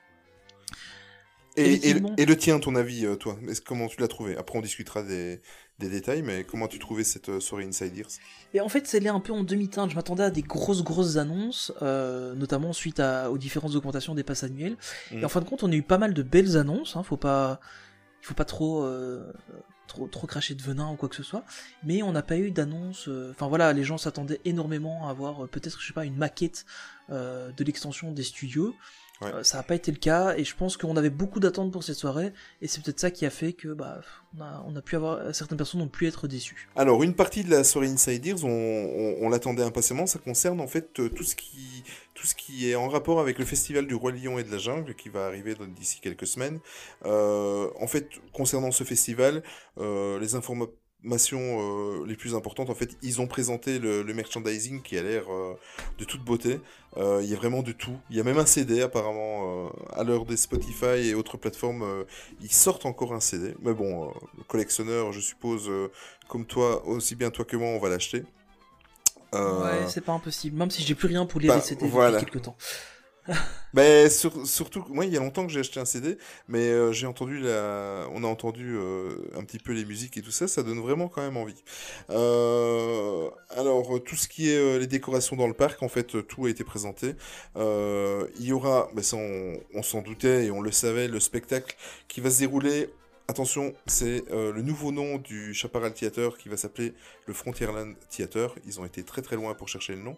Et, et, effectivement. et le tien, ton avis, toi Est-ce- Comment tu l'as trouvé? Après, on discutera des, des détails, mais comment tu trouvais cette euh, soirée Inside Ears Et en fait, c'est un peu en demi-teinte. Je m'attendais à des grosses, grosses annonces, euh, notamment suite à, aux différentes augmentations des passes annuelles. Mm. Et en fin de compte, on a eu pas mal de belles annonces. Hein, faut pas, il faut pas trop, euh, trop, trop cracher de venin ou quoi que ce soit. Mais on n'a pas eu d'annonce. euh, Enfin voilà, les gens s'attendaient énormément à avoir peut-être, je sais pas, une maquette de l'extension des studios. Ouais. Euh, ça n'a pas été le cas et je pense qu'on avait beaucoup d'attentes pour cette soirée et c'est peut-être ça qui a fait que bah on a, on a pu avoir certaines personnes ont pu être déçues. Alors, une partie de la soirée Inside Ears, on, on- on l'attendait impatiemment. Ça concerne en fait euh, tout ce, qui, tout ce qui est en rapport avec le festival du Roi Lion et de la Jungle qui va arriver d'ici quelques semaines. Euh, en fait, concernant ce festival, euh, les informations euh, les plus importantes, en fait, ils ont présenté le, le merchandising qui a l'air euh, de toute beauté. Euh, Il y a vraiment de tout. Il y a même un CD apparemment euh, à l'heure des Spotify et autres plateformes. ils sortent encore un CD. Mais bon, le collectionneur, je suppose, comme toi, aussi bien toi que moi, on va l'acheter. Ouais, c'est pas impossible, même si j'ai plus rien pour lire bah, les CD voilà. depuis quelques temps. mais sur- surtout, moi, il y a longtemps que j'ai acheté un CD, mais euh, j'ai entendu la, on a entendu euh, un petit peu les musiques et tout ça, ça donne vraiment quand même envie. Euh, alors, tout ce qui est les décorations dans le parc, en fait, tout a été présenté. Il y aura, bah, ça, on, s'en doutait et on le savait, le spectacle qui va se dérouler. Attention, c'est le nouveau nom du Chaparral Theater qui va s'appeler le Frontierland Theater. Ils ont été très très loin pour chercher le nom.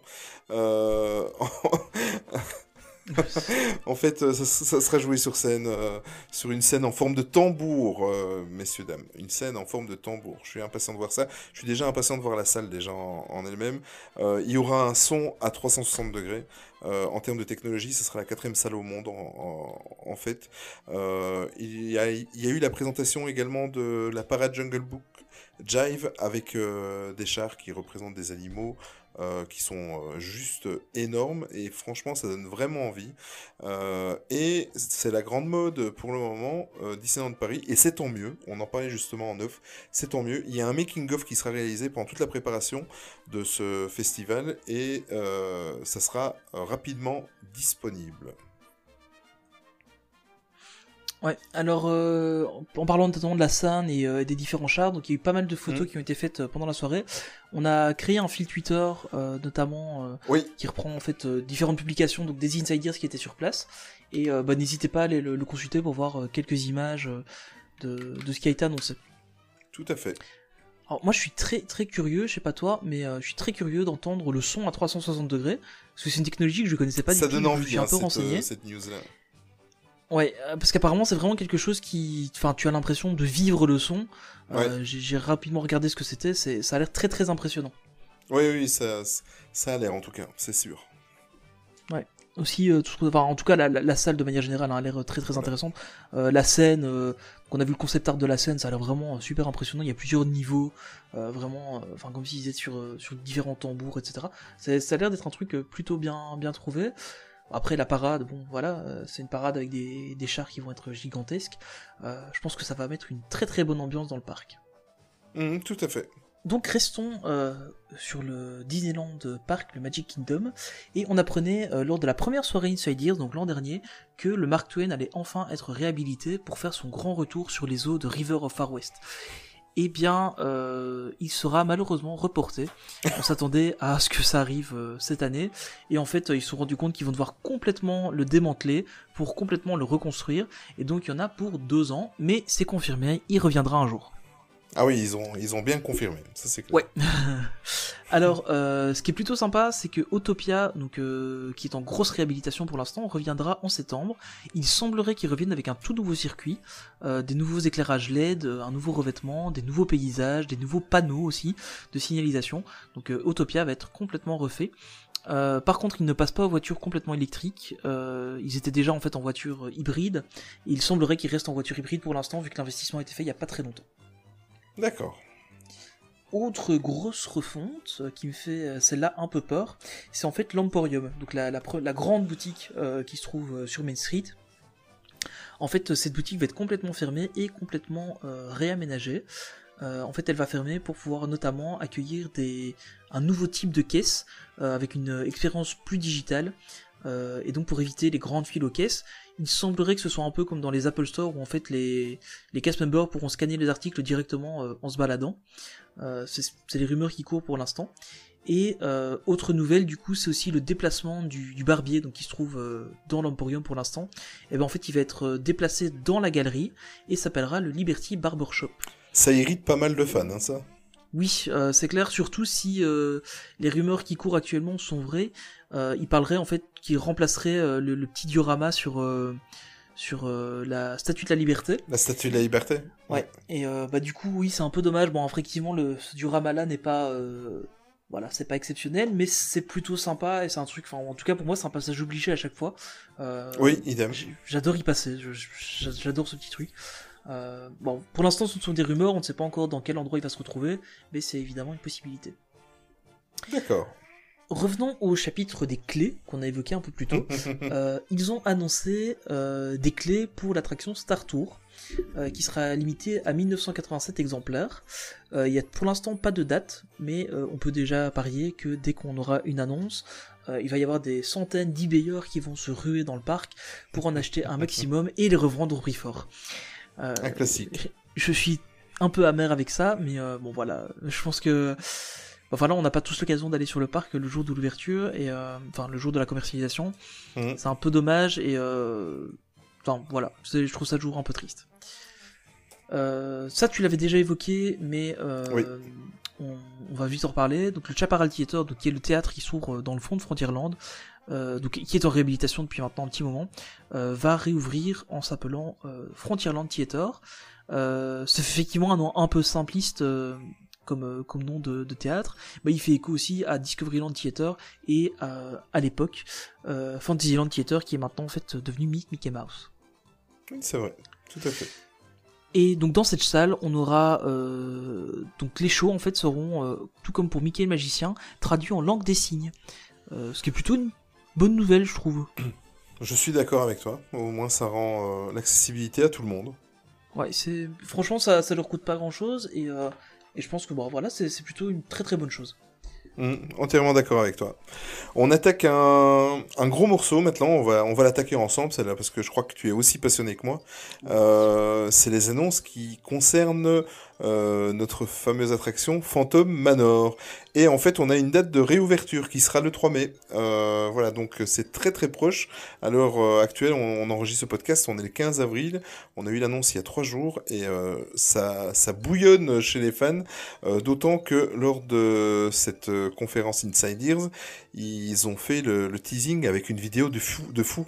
en fait, euh, ça, sera joué sur scène, euh, sur une scène en forme de tambour, euh, messieurs, dames. Une scène en forme de tambour. Je suis impatient de voir ça. Je suis déjà impatient de voir la salle déjà en, en elle-même. Il y aura un son à 360 degrés. En termes de technologie, ce sera la quatrième salle au monde en, fait. Il, y a, eu la présentation également de la parade Jungle Book Jive avec des chars qui représentent des animaux. Euh, qui sont euh, juste énormes et franchement ça donne vraiment envie. Euh, et c'est la grande mode pour le moment Disneyland Paris et c'est tant mieux, on en parlait justement en neuf, c'est tant mieux. Il y a un making-of qui sera réalisé pendant toute la préparation de ce festival et ça sera rapidement disponible. Ouais, alors euh, en parlant notamment de la scène et euh, des différents chars, donc il y a eu pas mal de photos Mhm. qui ont été faites euh, pendant la soirée. On a créé un fil Twitter, euh, notamment Oui, qui reprend en fait différentes publications, donc des insiders qui étaient sur place. Et bah, n'hésitez pas à aller le, le consulter pour voir quelques images de, de ce qui a été annoncé. tout à fait. Alors moi je suis très très curieux, je sais pas toi, mais euh, je suis très curieux d'entendre le son à 360 degrés, parce que c'est une technologie que je connaissais pas ça du tout, donne donc je envie suis un hein, peu cette, renseigné. euh, cette news-là. Ouais, euh, parce qu'apparemment c'est vraiment quelque chose qui, enfin, tu as l'impression de vivre le son. Euh, j'ai j'ai rapidement regardé ce que c'était, c'est, ça a l'air très très impressionnant. Oui, oui, ça, ça a l'air en tout cas, c'est sûr. Aussi, euh, tout ce que- enfin, en tout cas, la, la- la salle de manière générale hein, a l'air très très intéressante. Euh, la scène, qu'on a vu le concept art de la scène, ça a l'air vraiment super impressionnant. Il y a plusieurs niveaux, vraiment, enfin comme je disais sur sur différents tambours, etc. Ça, ça a l'air d'être un truc plutôt bien bien trouvé. Après la parade, bon voilà, euh, c'est une parade avec des, des chars qui vont être gigantesques. Euh, je pense que ça va mettre une très très bonne ambiance dans le parc. Mhm, tout à fait. Donc restons euh, sur le Disneyland Park, le Magic Kingdom, et on apprenait euh, lors de la première soirée Inside Ears, donc l'an dernier, que le Mark Twain allait enfin être réhabilité pour faire son grand retour sur les eaux de River of Far West. Eh bien, euh, il sera malheureusement reporté. On s'attendait à ce que ça arrive euh, cette année, et en fait, ils se sont rendus compte qu'ils vont devoir complètement le démanteler pour complètement le reconstruire, et donc il y en a pour deux ans, mais c'est confirmé, il reviendra un jour. Ah oui, ils ont, bien confirmé, ça c'est clair. Ouais. Alors, euh, ce qui est plutôt sympa, c'est que Autopia, euh, qui est en grosse réhabilitation pour l'instant, reviendra en septembre. Il semblerait qu'il revienne avec un tout nouveau circuit, euh, des nouveaux éclairages LED, un nouveau revêtement, des nouveaux paysages, des nouveaux panneaux aussi de signalisation. Donc Autopia va être complètement refait. Par contre, ils ne passent pas aux voitures complètement électriques. Ils étaient déjà en fait en voiture hybride. Il semblerait qu'ils restent en voiture hybride pour l'instant, vu que l'investissement a été fait il y a pas très longtemps. D'accord. Autre grosse refonte euh, qui me fait euh, celle-là un peu peur, c'est en fait l'Emporium, donc la, grande boutique euh, qui se trouve sur Main Street. En fait, cette boutique va être complètement fermée et complètement réaménagée. En fait, elle va fermer pour pouvoir notamment accueillir un nouveau type de caisse avec une expérience plus digitale. Et donc pour éviter les grandes files aux caisses, il semblerait que ce soit un peu comme dans les Apple Store où en fait les, les cast members pourront scanner les articles directement euh, en se baladant. Euh, c'est les rumeurs qui courent pour l'instant. Et euh, autre nouvelle, du coup, c'est aussi le déplacement du, du barbier, donc qui se trouve dans l'Emporium pour l'instant. Et ben en fait, il va être déplacé dans la galerie et s'appellera le Liberty Barbershop. Ça irrite pas mal de fans, hein, ça. Oui, euh, c'est clair, surtout si euh, les rumeurs qui courent actuellement sont vraies. Euh, il parlerait en fait qu'il remplacerait euh, le, le petit diorama sur euh, sur euh, la Statue de la Liberté. La statue de la liberté Ouais. Et euh, bah du coup, oui, c'est un peu dommage. Bon, effectivement, le ce diorama là n'est pas euh, voilà, c'est pas exceptionnel, mais c'est plutôt sympa et c'est un truc. Enfin, en tout cas pour moi, c'est un passage obligé à chaque fois. Oui, idem. J'adore y passer, j'adore ce petit truc. Bon, pour l'instant, ce sont des rumeurs, on ne sait pas encore dans quel endroit il va se retrouver, mais c'est évidemment une possibilité. D'accord. Revenons au chapitre des clés qu'on a évoqué un peu plus tôt. Euh, ils ont annoncé euh, des clés pour l'attraction Star Tour, euh, qui sera limitée à 1987 exemplaires. Il y a pour l'instant pas de date, mais on peut déjà parier que dès qu'on aura une annonce, il va y avoir des centaines d'eBayers qui vont se ruer dans le parc pour en acheter un maximum et les revendre au prix fort. Un classique. je suis un peu amer avec ça, mais bon voilà, je pense que enfin là on n'a pas tous l'occasion d'aller sur le parc le jour de l'ouverture et euh, enfin le jour de la commercialisation. Mhm. C'est un peu dommage et euh, enfin voilà, je trouve ça toujours un peu triste. Euh, ça tu l'avais déjà évoqué, mais euh, Oui. on, on va vite en reparler. Donc le Chaparral Theater, donc qui est le théâtre qui s'ouvre dans le fond de Frontierland, euh, donc qui est en réhabilitation depuis maintenant un petit moment, va réouvrir en s'appelant Frontierland Theater. Euh, c'est effectivement un nom un peu simpliste euh, comme, euh, comme nom de, de théâtre, mais il fait écho aussi à Discoveryland Theater et à, à l'époque euh, Fantasyland Theater qui est maintenant en fait devenu Mi- Mickey Mouse. Oui, c'est vrai. Tout à fait. Et donc dans cette salle, on aura euh, donc les shows en fait seront euh, tout comme pour Mickey le magicien traduits en langue des signes, Euh, ce qui est plutôt une bonne nouvelle je trouve. Je suis d'accord avec toi. Au moins, ça rend euh, l'accessibilité à tout le monde. Ouais, c'est franchement ça ça leur coûte pas grand chose et euh, et je pense que bon voilà c'est plutôt une très très bonne chose. Mm, entièrement d'accord avec toi. On attaque un, un gros morceau maintenant, on va, on va l'attaquer ensemble celle-là parce que je crois que tu es aussi passionné que moi. Euh, c'est les annonces qui concernent euh, notre fameuse attraction Phantom Manor. Et en fait on a une date de réouverture qui sera le 3 mai. Euh, voilà donc c'est très très proche. À l'heure euh, actuelle on, enregistre ce podcast, on est le 15 avril. On a eu l'annonce il y a trois jours et euh, ça, ça bouillonne chez les fans. Euh, D'autant que lors de cette euh, conférence Inside ils ont fait le, le teasing avec une vidéo de fou. De fou.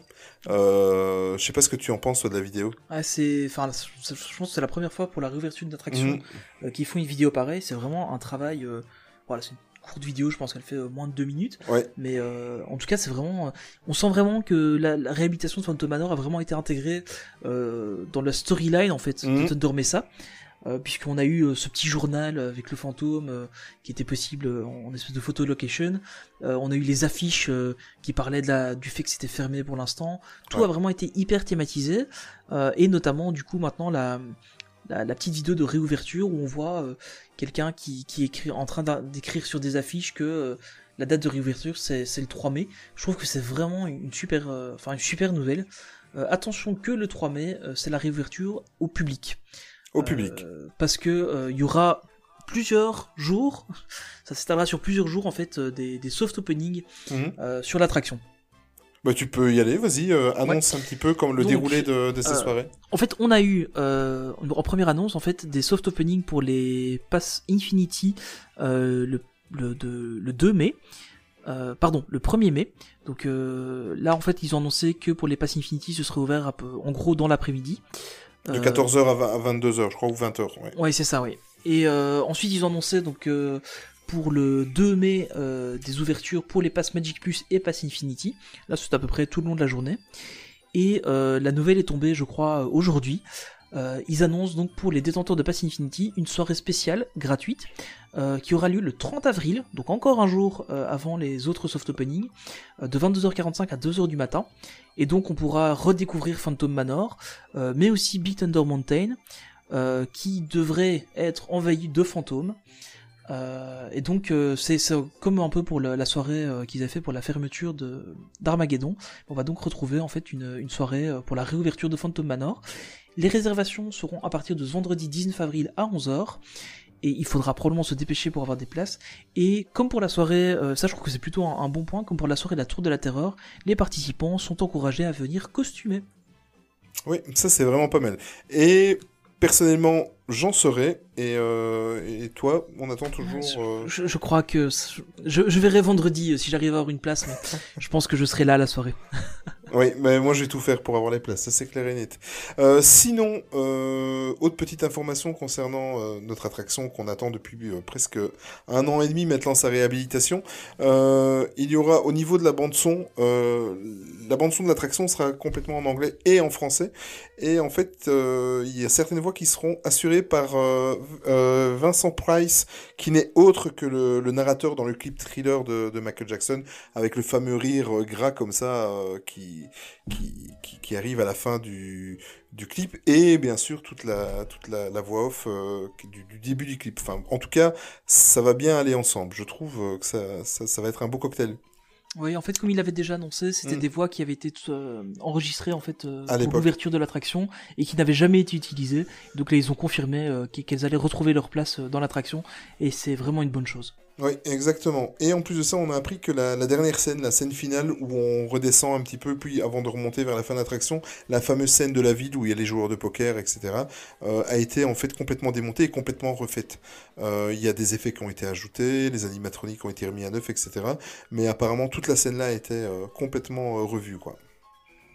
Euh, je sais pas ce que tu en penses toi, de la vidéo. Ah c'est enfin je pense que c'est la première fois pour la réouverture d'une attraction Mhm. euh, qu'ils font une vidéo pareille, c'est vraiment un travail euh, voilà, c'est une courte vidéo, je pense qu'elle fait moins de deux minutes. Ouais. Mais en tout cas, c'est vraiment. on sent vraiment que la, la réhabilitation de Phantom Manor a vraiment été intégrée dans la storyline en fait Thunder Mesa. Euh, puisqu'on a eu euh, ce petit journal avec le fantôme euh, qui était possible euh, en espèce de photo location. Euh, on a eu les affiches euh, qui parlaient de la, du fait que c'était fermé pour l'instant. Tout Ouais. a vraiment été hyper thématisé. Euh, et notamment, du coup, maintenant, la, la, la petite vidéo de réouverture où on voit euh, quelqu'un qui, qui écrit en train d'écrire sur des affiches que euh, la date de réouverture c'est le 3 mai. Je trouve que c'est vraiment une super, euh, enfin une super nouvelle. Euh, attention que le 3 mai, euh, c'est la réouverture au public. Au public. Euh, parce que euh, il y aura plusieurs jours, ça s'étalera sur plusieurs jours en fait euh, des, des soft openings Mhm. euh, sur l'attraction. Bah, tu peux y aller, vas-y, euh, annonce un petit peu comme le Donc, déroulé de, de ces euh, soirées. En fait, on a eu euh, en première annonce en fait des soft openings pour les Pass Infinity euh, le, le, de- le 2 mai. Euh, pardon, le 1er mai. Donc euh, là, en fait, ils ont annoncé que pour les Pass Infinity, ce serait ouvert peu, en gros dans l'après-midi. De Euh, 14h à, 22h, je crois, ou 20h. Ouais. Ouais, c'est ça, oui. Et euh, ensuite, ils ont annoncé donc euh, pour le 2 mai euh, des ouvertures pour les passes Magic Plus et Pass Infinity. Là, c'est à peu près tout le long de la journée. Et euh, la nouvelle est tombée, je crois, euh, aujourd'hui. Euh, ils annoncent donc pour les détenteurs de Pass Infinity une soirée spéciale gratuite euh, qui aura lieu le 30 avril, donc encore un jour euh, avant les autres soft openings, euh, de 22h45 à 2h du matin. Et donc on pourra redécouvrir Phantom Manor, mais aussi Big Thunder Mountain, qui devrait être envahi de fantômes. Et donc c'est comme un peu pour la, soirée qu'ils avaient fait pour la fermeture d'Armageddon. On va donc retrouver en fait une, soirée pour la réouverture de Phantom Manor. Les réservations seront à partir de vendredi 19 avril à 11h. Et il faudra probablement se dépêcher pour avoir des places. Et comme pour la soirée, euh, ça je trouve que c'est plutôt un, un bon point, comme pour la soirée de la Tour de la Terreur, les participants sont encouragés à venir costumés. Oui, ça c'est vraiment pas mal. Et personnellement, j'en serai. Et, euh, et toi, on attend toujours. euh, Je, je crois que je, je verrai vendredi si j'arrive à avoir une place, mais je pense que je serai là à la soirée. Oui, mais moi je vais tout faire pour avoir les places, ça c'est clair et net. Euh, sinon, euh, autre petite information concernant euh, notre attraction qu'on attend depuis euh, presque un an et demi maintenant sa réhabilitation. Euh, il y aura au niveau de la bande son, euh, la bande son de l'attraction sera complètement en anglais et en français. Et en fait, il y a certaines voix qui seront assurées par Vincent Price, qui n'est autre que le, le narrateur dans le clip thriller de, de Michael Jackson, avec le fameux rire gras comme ça euh, qui, qui, qui, qui arrive à la fin du, du clip, et bien sûr toute la, toute la, la voix off euh, du, du début du clip. Enfin, en tout cas, ça va bien aller ensemble. Je trouve euh, que ça, ça, ça va être un beau cocktail. Oui, en fait, comme il l'avait déjà annoncé, c'était Mm. des voix qui avaient été euh, enregistrées en fait euh, À pour l'ouverture de l'attraction et qui n'avaient jamais été utilisées. Donc là, ils ont confirmé euh, qu- qu'elles allaient retrouver leur place dans l'attraction et c'est vraiment une bonne chose. Oui, exactement. Et en plus de ça, on a appris que la, dernière scène, la scène finale, où on redescend un petit peu, puis avant de remonter vers la fin de l'attraction, la fameuse scène de la ville où il y a les joueurs de poker, etc., euh, a été en fait complètement démontée et complètement refaite. Euh, Il y a des effets qui ont été ajoutés, les animatroniques ont été remis à neuf, etc. Mais apparemment, toute la scène-là a été euh, complètement revue, quoi.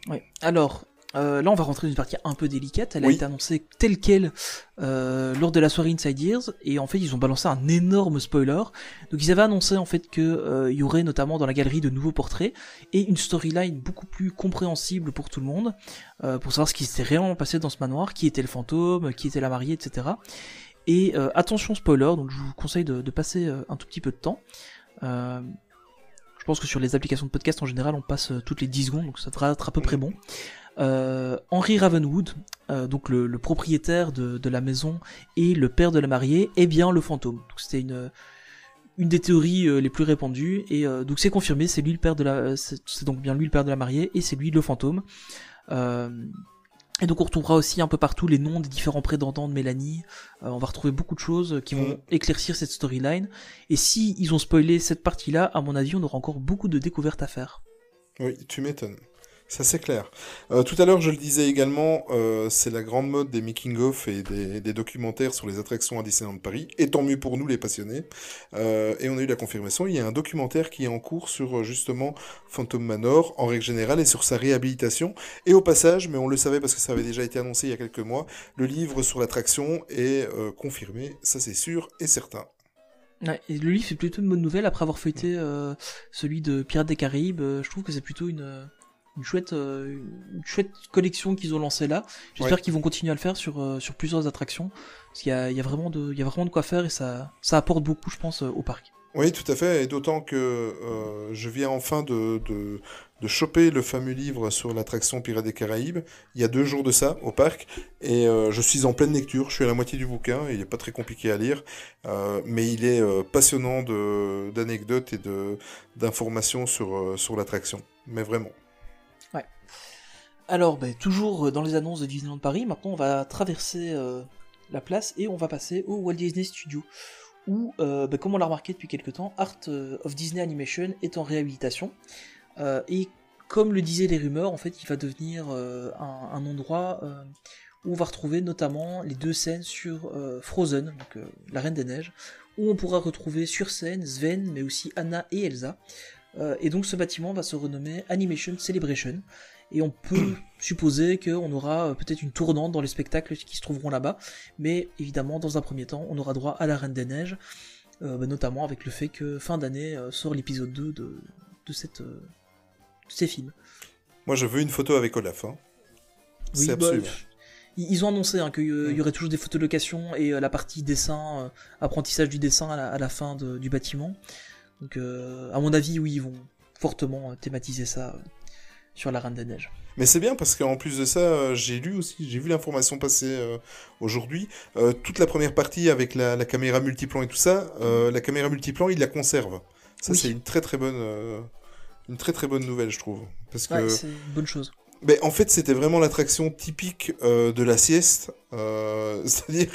Ouais. Alors, Euh, là, on va rentrer dans une partie un peu délicate. Elle a été annoncée telle quelle euh, lors de la soirée Inside Ears, et en fait, ils ont balancé un énorme spoiler. Donc, ils avaient annoncé en fait que euh, il y aurait notamment dans la galerie de nouveaux portraits et une storyline beaucoup plus compréhensible pour tout le monde, pour savoir ce qui s'était réellement passé dans ce manoir, qui était le fantôme, qui était la mariée, etc. Et attention spoiler, donc je vous conseille de, de passer un tout petit peu de temps. Je pense que sur les applications de podcast en général, on passe toutes les 10 secondes, donc ça devrait être à peu près bon. Euh, Henry Ravenwood, euh, donc le, le propriétaire de, de la maison et le père de la mariée, est bien le fantôme. Donc c'était une une des théories euh, les plus répandues et donc c'est confirmé, c'est lui le père de la, c'est donc bien lui le père de la mariée et c'est lui le fantôme. Et donc on retrouvera aussi un peu partout les noms des différents prétendants de Mélanie. On va retrouver beaucoup de choses qui vont éclaircir cette storyline. Et si ils ont spoilé cette partie-là, à mon avis, on aura encore beaucoup de découvertes à faire. Oui, tu m'étonnes. Ça c'est clair. Euh, tout à l'heure, je le disais également, euh, c'est la grande mode des making-of et des, documentaires sur les attractions à Disneyland Paris, et tant mieux pour nous les passionnés. Euh, et on a eu la confirmation, il y a un documentaire qui est en cours sur justement Phantom Manor, en règle générale, et sur sa réhabilitation. Et au passage, mais on le savait parce que ça avait déjà été annoncé il y a quelques mois, le livre sur l'attraction est confirmé, ça c'est sûr et certain. Le livre c'est plutôt une bonne nouvelle après avoir feuilleté celui de Pirates des Caraïbes. je trouve que c'est plutôt une, une chouette, euh, une chouette collection qu'ils ont lancée là. J'espère Ouais. qu'ils vont continuer à le faire sur, euh, sur plusieurs attractions. Parce qu'il y a, il y, a vraiment de, il y a vraiment de quoi faire et ça, ça apporte beaucoup, je pense, euh, au parc. Oui, tout à fait, et d'autant que euh, je viens enfin de, de, de choper le fameux livre sur l'attraction Pirates des Caraïbes, il y a deux jours de ça, au parc, et euh, je suis en pleine lecture, je suis à la moitié du bouquin, il n'est pas très compliqué à lire, euh, mais il est passionnant d'anecdotes et de d'informations sur, sur l'attraction, mais vraiment. Alors, ben, toujours dans les annonces de Disneyland Paris, maintenant on va traverser euh, la place et on va passer au Walt Disney Studio, où, euh, ben, comme on l'a remarqué depuis quelques temps, Art euh, of Disney Animation est en réhabilitation. Euh, et comme le disaient les rumeurs, en fait, il va devenir euh, un, endroit euh, où on va retrouver notamment les deux scènes sur euh, Frozen, euh, la Reine des Neiges, où on pourra retrouver sur scène Sven, mais aussi Anna et Elsa. Euh, et donc ce bâtiment va se renommer Animation Celebration et on peut supposer qu'on aura euh, peut-être une tournante dans les spectacles qui se trouveront là-bas, mais évidemment, dans un premier temps, on aura droit à la Reine des Neiges, euh, bah, notamment avec le fait que fin d'année euh, sort l'épisode 2 de, de, cette, euh, de ces films. Moi, je veux une photo avec Olaf, hein. c'est bah, absolument. ils ont annoncé hein, qu'il Mm. y aurait toujours des photos de location et la partie dessin, apprentissage du dessin à la, à la fin de- du bâtiment. Donc, à mon avis, oui, ils vont fortement thématiser ça sur la Reine des Neiges. Mais c'est bien parce qu'en plus de ça, euh, j'ai lu aussi, j'ai vu l'information passer euh, aujourd'hui. Euh, toute la première partie avec la, la caméra multiplan et tout ça, la caméra multiplan, il la conserve. Ça, Oui. c'est une très très bonne, une très très bonne nouvelle, je trouve. Parce que, Ouais, c'est une bonne chose. Ben, en fait, c'était vraiment l'attraction typique euh, de la sieste. Euh, c'est-à-dire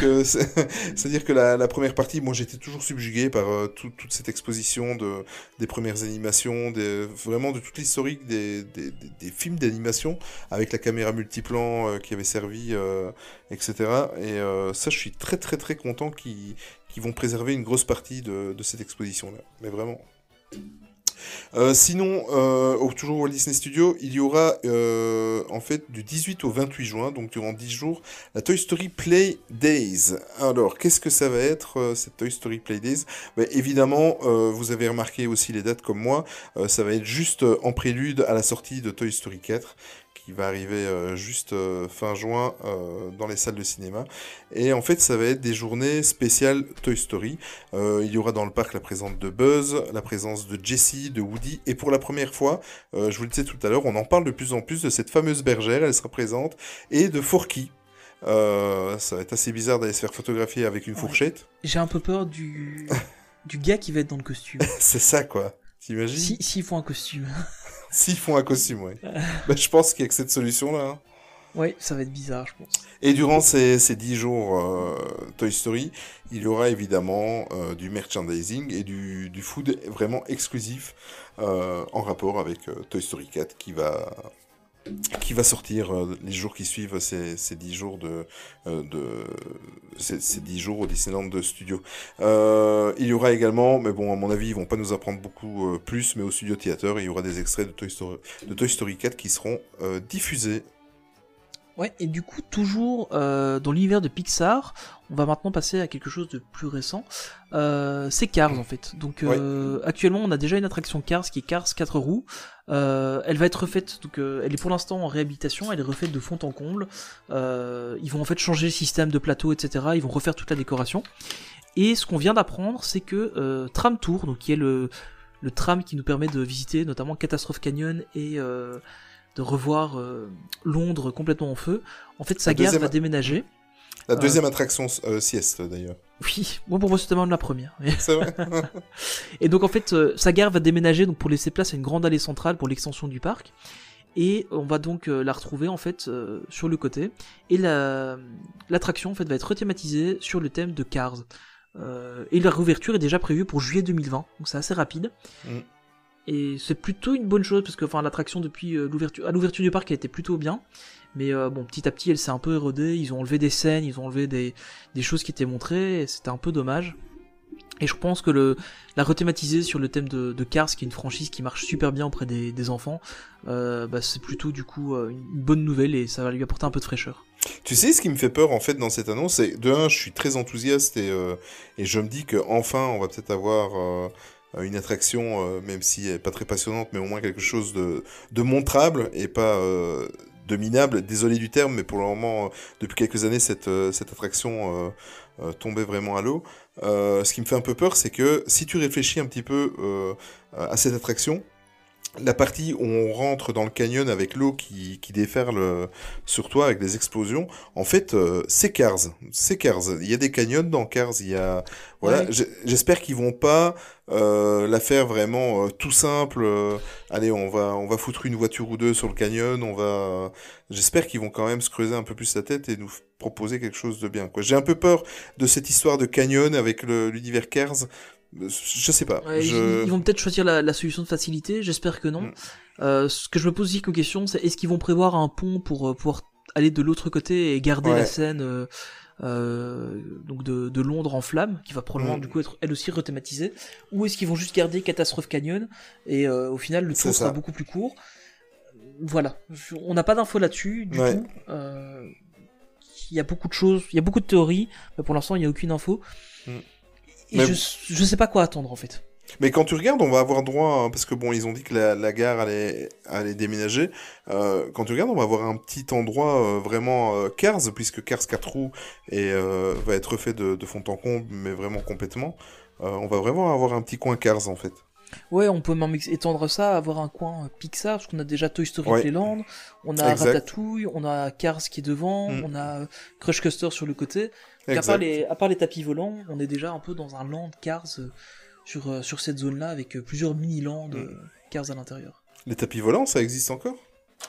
que, c'est- c'est-à-dire que la, la première partie, moi, j'étais toujours subjugué par euh, tout- toute cette exposition de des premières animations, des, vraiment de toute l'historique des, des, des- des films d'animation avec la caméra multiplan qui avait servi, etc. Et ça, je suis très très très content qu'ils qu'ils vont préserver une grosse partie de, de cette exposition-là. Mais vraiment. Euh, sinon, euh, toujours au Walt Disney Studio, il y aura euh, en fait du 18 au 28 juin, donc durant 10 jours, la Toy Story Play Days. Alors, qu'est-ce que ça va être cette Toy Story Play Days? Ben, Évidemment, vous avez remarqué aussi les dates comme moi, ça va être juste en prélude à la sortie de Toy Story 4 qui va arriver euh, juste euh, fin juin euh, dans les salles de cinéma. Et en fait, ça va être des journées spéciales Toy Story. Il y aura dans le parc la présence de Buzz, la présence de Jessie, de Woody, et pour la première fois, je vous le disais tout à l'heure, on en parle de plus en plus de cette fameuse bergère, elle sera présente, et de Forky. Euh, ça va être assez bizarre d'aller se faire photographier avec une Ouais. fourchette. J'ai un peu peur du, du gars qui va être dans le costume. C'est ça, quoi. T'imagines? Si- S'ils font un costume. S'ils font un costume, ouais. Bah, je pense qu'il y a que cette solution-là. hein. Ouais, ça va être bizarre, je pense. Et durant ces, ces 10 jours euh, Toy Story, il y aura évidemment euh, du merchandising et du, du food vraiment exclusif euh, en rapport avec Toy Story 4 qui va, qui va sortir euh, les jours qui suivent ces, ces 10 jours de, euh, de ces, ces 10 jours au Disneyland de Studio. Euh, il y aura également, mais bon à mon avis ils vont pas nous apprendre beaucoup plus, mais au Studio Theater il y aura des extraits de Toy Story, de Toy Story 4 qui seront euh, diffusés Ouais, et du coup, toujours euh, dans l'univers de Pixar, on va maintenant passer à quelque chose de plus récent. C'est Cars en fait. Donc actuellement, on a déjà une attraction Cars qui est Cars 4 roues. Euh, elle va être refaite, donc euh, elle est pour l'instant en réhabilitation, elle est refaite de fond en comble. Euh, ils vont en fait changer le système de plateau, etc. Ils vont refaire toute la décoration. Et ce qu'on vient d'apprendre, c'est que euh, Tram Tour, donc qui est le, le tram qui nous permet de visiter notamment Catastrophe Canyon et euh, de revoir euh, Londres complètement en feu. En fait, sa La gare deuxième- va déménager. La deuxième attraction euh, sieste d'ailleurs. Oui, moi pour moi c'était même la première. C'est vrai Et donc en fait, euh, sa gare va déménager donc pour laisser place à une grande allée centrale pour l'extension du parc. Et on va donc euh, la retrouver en fait euh, sur le côté. Et la l'attraction en fait va être rethématisée sur le thème de Cars. Euh, et la réouverture est déjà prévue pour juillet 2020, donc c'est assez rapide. Mm. Et c'est plutôt une bonne chose parce que enfin l'attraction depuis euh, l'ouverture à l'ouverture du parc a été plutôt bien. Mais euh, bon, petit à petit, elle s'est un peu érodée. Ils ont enlevé des scènes, ils ont enlevé des, des choses qui étaient montrées. C'était un peu dommage. Et je pense que le, la rethématiser sur le thème de, de Cars, qui est une franchise qui marche super bien auprès des, enfants, euh, bah, c'est plutôt du coup euh, une bonne nouvelle et ça va lui apporter un peu de fraîcheur. Tu sais, ce qui me fait peur en fait dans cette annonce, c'est de un, je suis très enthousiaste et, et je me dis que enfin, on va peut-être avoir une attraction, même si elle est pas très passionnante, mais au moins quelque chose de, de montrable et pas de minable. Désolé du terme, mais pour le moment, euh, depuis quelques années, cette, euh, cette attraction euh, tombait vraiment à l'eau. Ce qui me fait un peu peur, c'est que si tu réfléchis un petit peu à cette attraction, la partie où on rentre dans le canyon avec l'eau qui, qui déferle euh, sur toi avec des explosions, en fait, euh, c'est Cars. C'est Cars. Il y a des canyons dans Cars. Il y a, voilà. Ouais. J'espère qu'ils vont pas euh, la faire vraiment euh, tout simple. euh, allez, on va, on va foutre une voiture ou deux sur le canyon. On va. J'espère qu'ils vont quand même se creuser un peu plus la tête et nous proposer quelque chose de bien. quoi. J'ai un peu peur de cette histoire de canyon avec l'univers Cars. Je sais pas. Ouais, je... ils, ils vont peut-être choisir la, la solution de facilité, j'espère que non. Mm. Euh, ce que je me pose aussi comme question, c'est est-ce qu'ils vont prévoir un pont pour euh, pouvoir aller de l'autre côté et garder Ouais. la scène euh, euh, donc de, de Londres en flammes, qui va probablement Mm. du coup être elle aussi rethématisée, ou est-ce qu'ils vont juste garder Catastrophe Canyon et euh, au final le tour sera beaucoup plus court. Voilà, on n'a pas d'infos là-dessus du Ouais. tout. Euh, il y a beaucoup de choses, il y a beaucoup de théories, mais pour l'instant il n'y a aucune info. Mm. Et Mais- je, je sais pas quoi attendre en fait. Mais quand tu regardes, on va avoir droit, hein, parce que bon, ils ont dit que la, la gare allait, allait déménager. Euh, quand tu regardes, on va avoir un petit endroit euh, vraiment euh, Cars, puisque Cars 4 roues et, euh, va être refait de, de fond en comble, mais vraiment complètement. On va vraiment avoir un petit coin Cars en fait. Ouais, on peut même étendre ça, avoir un coin euh, Pixar, parce qu'on a déjà Toy Story Ouais. Playland, on a Exact. Ratatouille, on a Cars qui est devant, Mm. on a euh, Crush Coaster sur le côté. Donc, à, part les, à part les tapis volants, on est déjà un peu dans un land Cars euh, sur, euh, sur cette zone-là, avec plusieurs mini-lands Mm. Cars à l'intérieur. Les tapis volants, ça existe encore?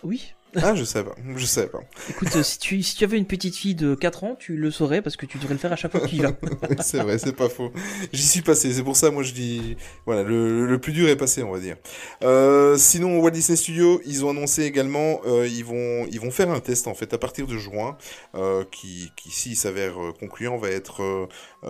Oui, Ah, je sais pas, je sais pas. écoute, euh, si, tu, si tu avais une petite fille de 4 ans, tu le saurais, parce que tu devrais le faire à chaque fois que tu y vas. c'est vrai, c'est pas faux. J'y suis passé, c'est pour ça, moi je dis, voilà, le, le plus dur est passé, on va dire. Euh, sinon, Walt Disney Studios, ils ont annoncé également, euh, ils vont, ils vont faire un test en fait à partir de juin, euh, qui, qui s'il s'avère euh, concluant, va être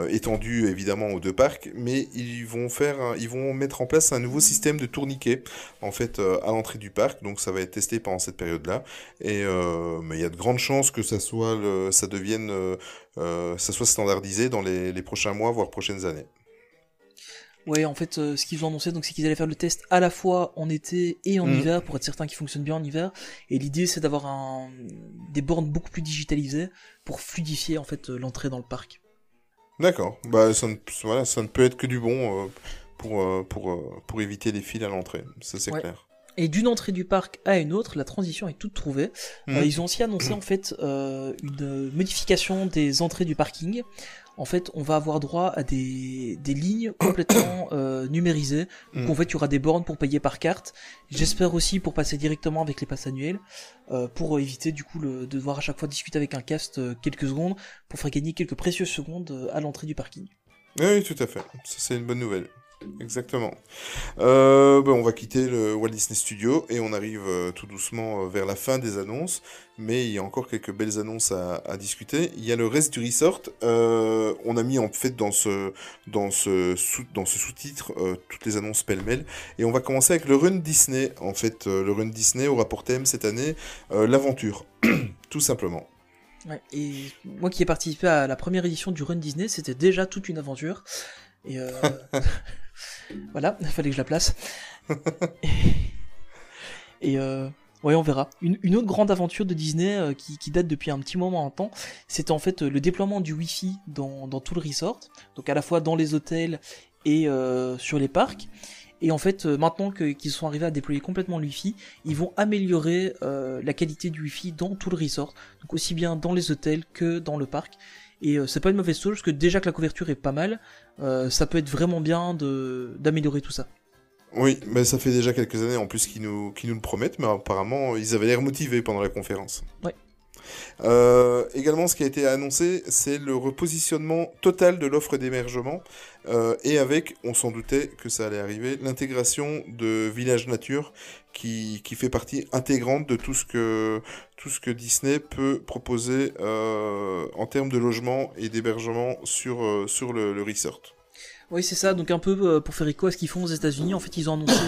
étendu évidemment aux deux parcs, mais ils vont faire, ils vont mettre en place un nouveau système de tourniquet en fait à l'entrée du parc, donc ça va être testé pendant cette période-là, et euh, mais il y a de grandes chances que ça soit, le, ça devienne euh, euh, ça soit standardisé dans les, les prochains mois, voire prochaines années. Ouais, en fait, euh, ce qu'ils ont annoncé, donc c'est qu'ils allaient faire le test à la fois en été et en Mhm. hiver pour être certain qu'il fonctionne bien en hiver. Et l'idée, c'est d'avoir un des bornes beaucoup plus digitalisées pour fluidifier en fait l'entrée dans le parc. D'accord. Bah, ça ne, voilà, ça ne peut être que du bon pour, pour, pour éviter les files à l'entrée. Ça, c'est Ouais. clair. Et d'une entrée du parc à une autre, la transition est toute trouvée. Mhm. Euh, ils ont aussi annoncé en fait euh, une modification des entrées du parking. En fait, on va avoir droit à des, des lignes complètement euh, numérisées. Donc Mhm. en fait, il y aura des bornes pour payer par carte. J'espère aussi pour passer directement avec les passes annuelles, pour éviter du coup le, de devoir à chaque fois discuter avec un cast quelques secondes, pour faire gagner quelques précieuses secondes à l'entrée du parking. Oui, tout à fait. Ça, c'est une bonne nouvelle. Exactement. Euh, ben, on va quitter le Walt Disney Studio et on arrive euh, tout doucement euh, vers la fin des annonces. Mais il y a encore quelques belles annonces à, à discuter. Il y a le reste du resort. On a mis en fait dans ce, dans ce, sous, dans ce sous-titre toutes les annonces pêle-mêle. Et on va commencer avec le Run Disney. En fait, le Run Disney aura pour thème cette année l'aventure. tout Tout simplement. Ouais, et moi qui ai participé à la première édition du Run Disney, c'était déjà toute une aventure. Et euh... voilà, il fallait que je la place. et et, euh... ouais, on verra. Une, une, autre grande aventure de Disney euh, qui, qui, date depuis un petit moment en temps, c'était en fait euh, le déploiement du Wi-Fi dans, dans, tout le resort, donc à la fois dans les hôtels et sur les parcs. Et en fait, maintenant qu'ils sont arrivés à déployer complètement le Wi-Fi, ils vont améliorer euh, la qualité du Wi-Fi dans tout le resort, donc aussi bien dans les hôtels que dans le parc. Et euh, c'est pas une mauvaise chose, parce que déjà que la couverture est pas mal, euh, ça peut être vraiment bien de d'améliorer tout ça. Oui, mais ça fait déjà quelques années en plus qu'ils nous, nous le promettent, mais apparemment ils avaient l'air motivés pendant la conférence. Ouais. Euh, également, ce qui a été annoncé, c'est le repositionnement total de l'offre d'hébergement euh, et avec, on s'en doutait que ça allait arriver, l'intégration de Village Nature qui, qui, fait partie intégrante de tout ce que, tout ce que Disney peut proposer euh, en termes de logement et d'hébergement sur, sur le, resort. Oui, c'est ça. Donc un peu pour faire écho à ce qu'ils font aux États-Unis, en fait, ils ont annoncé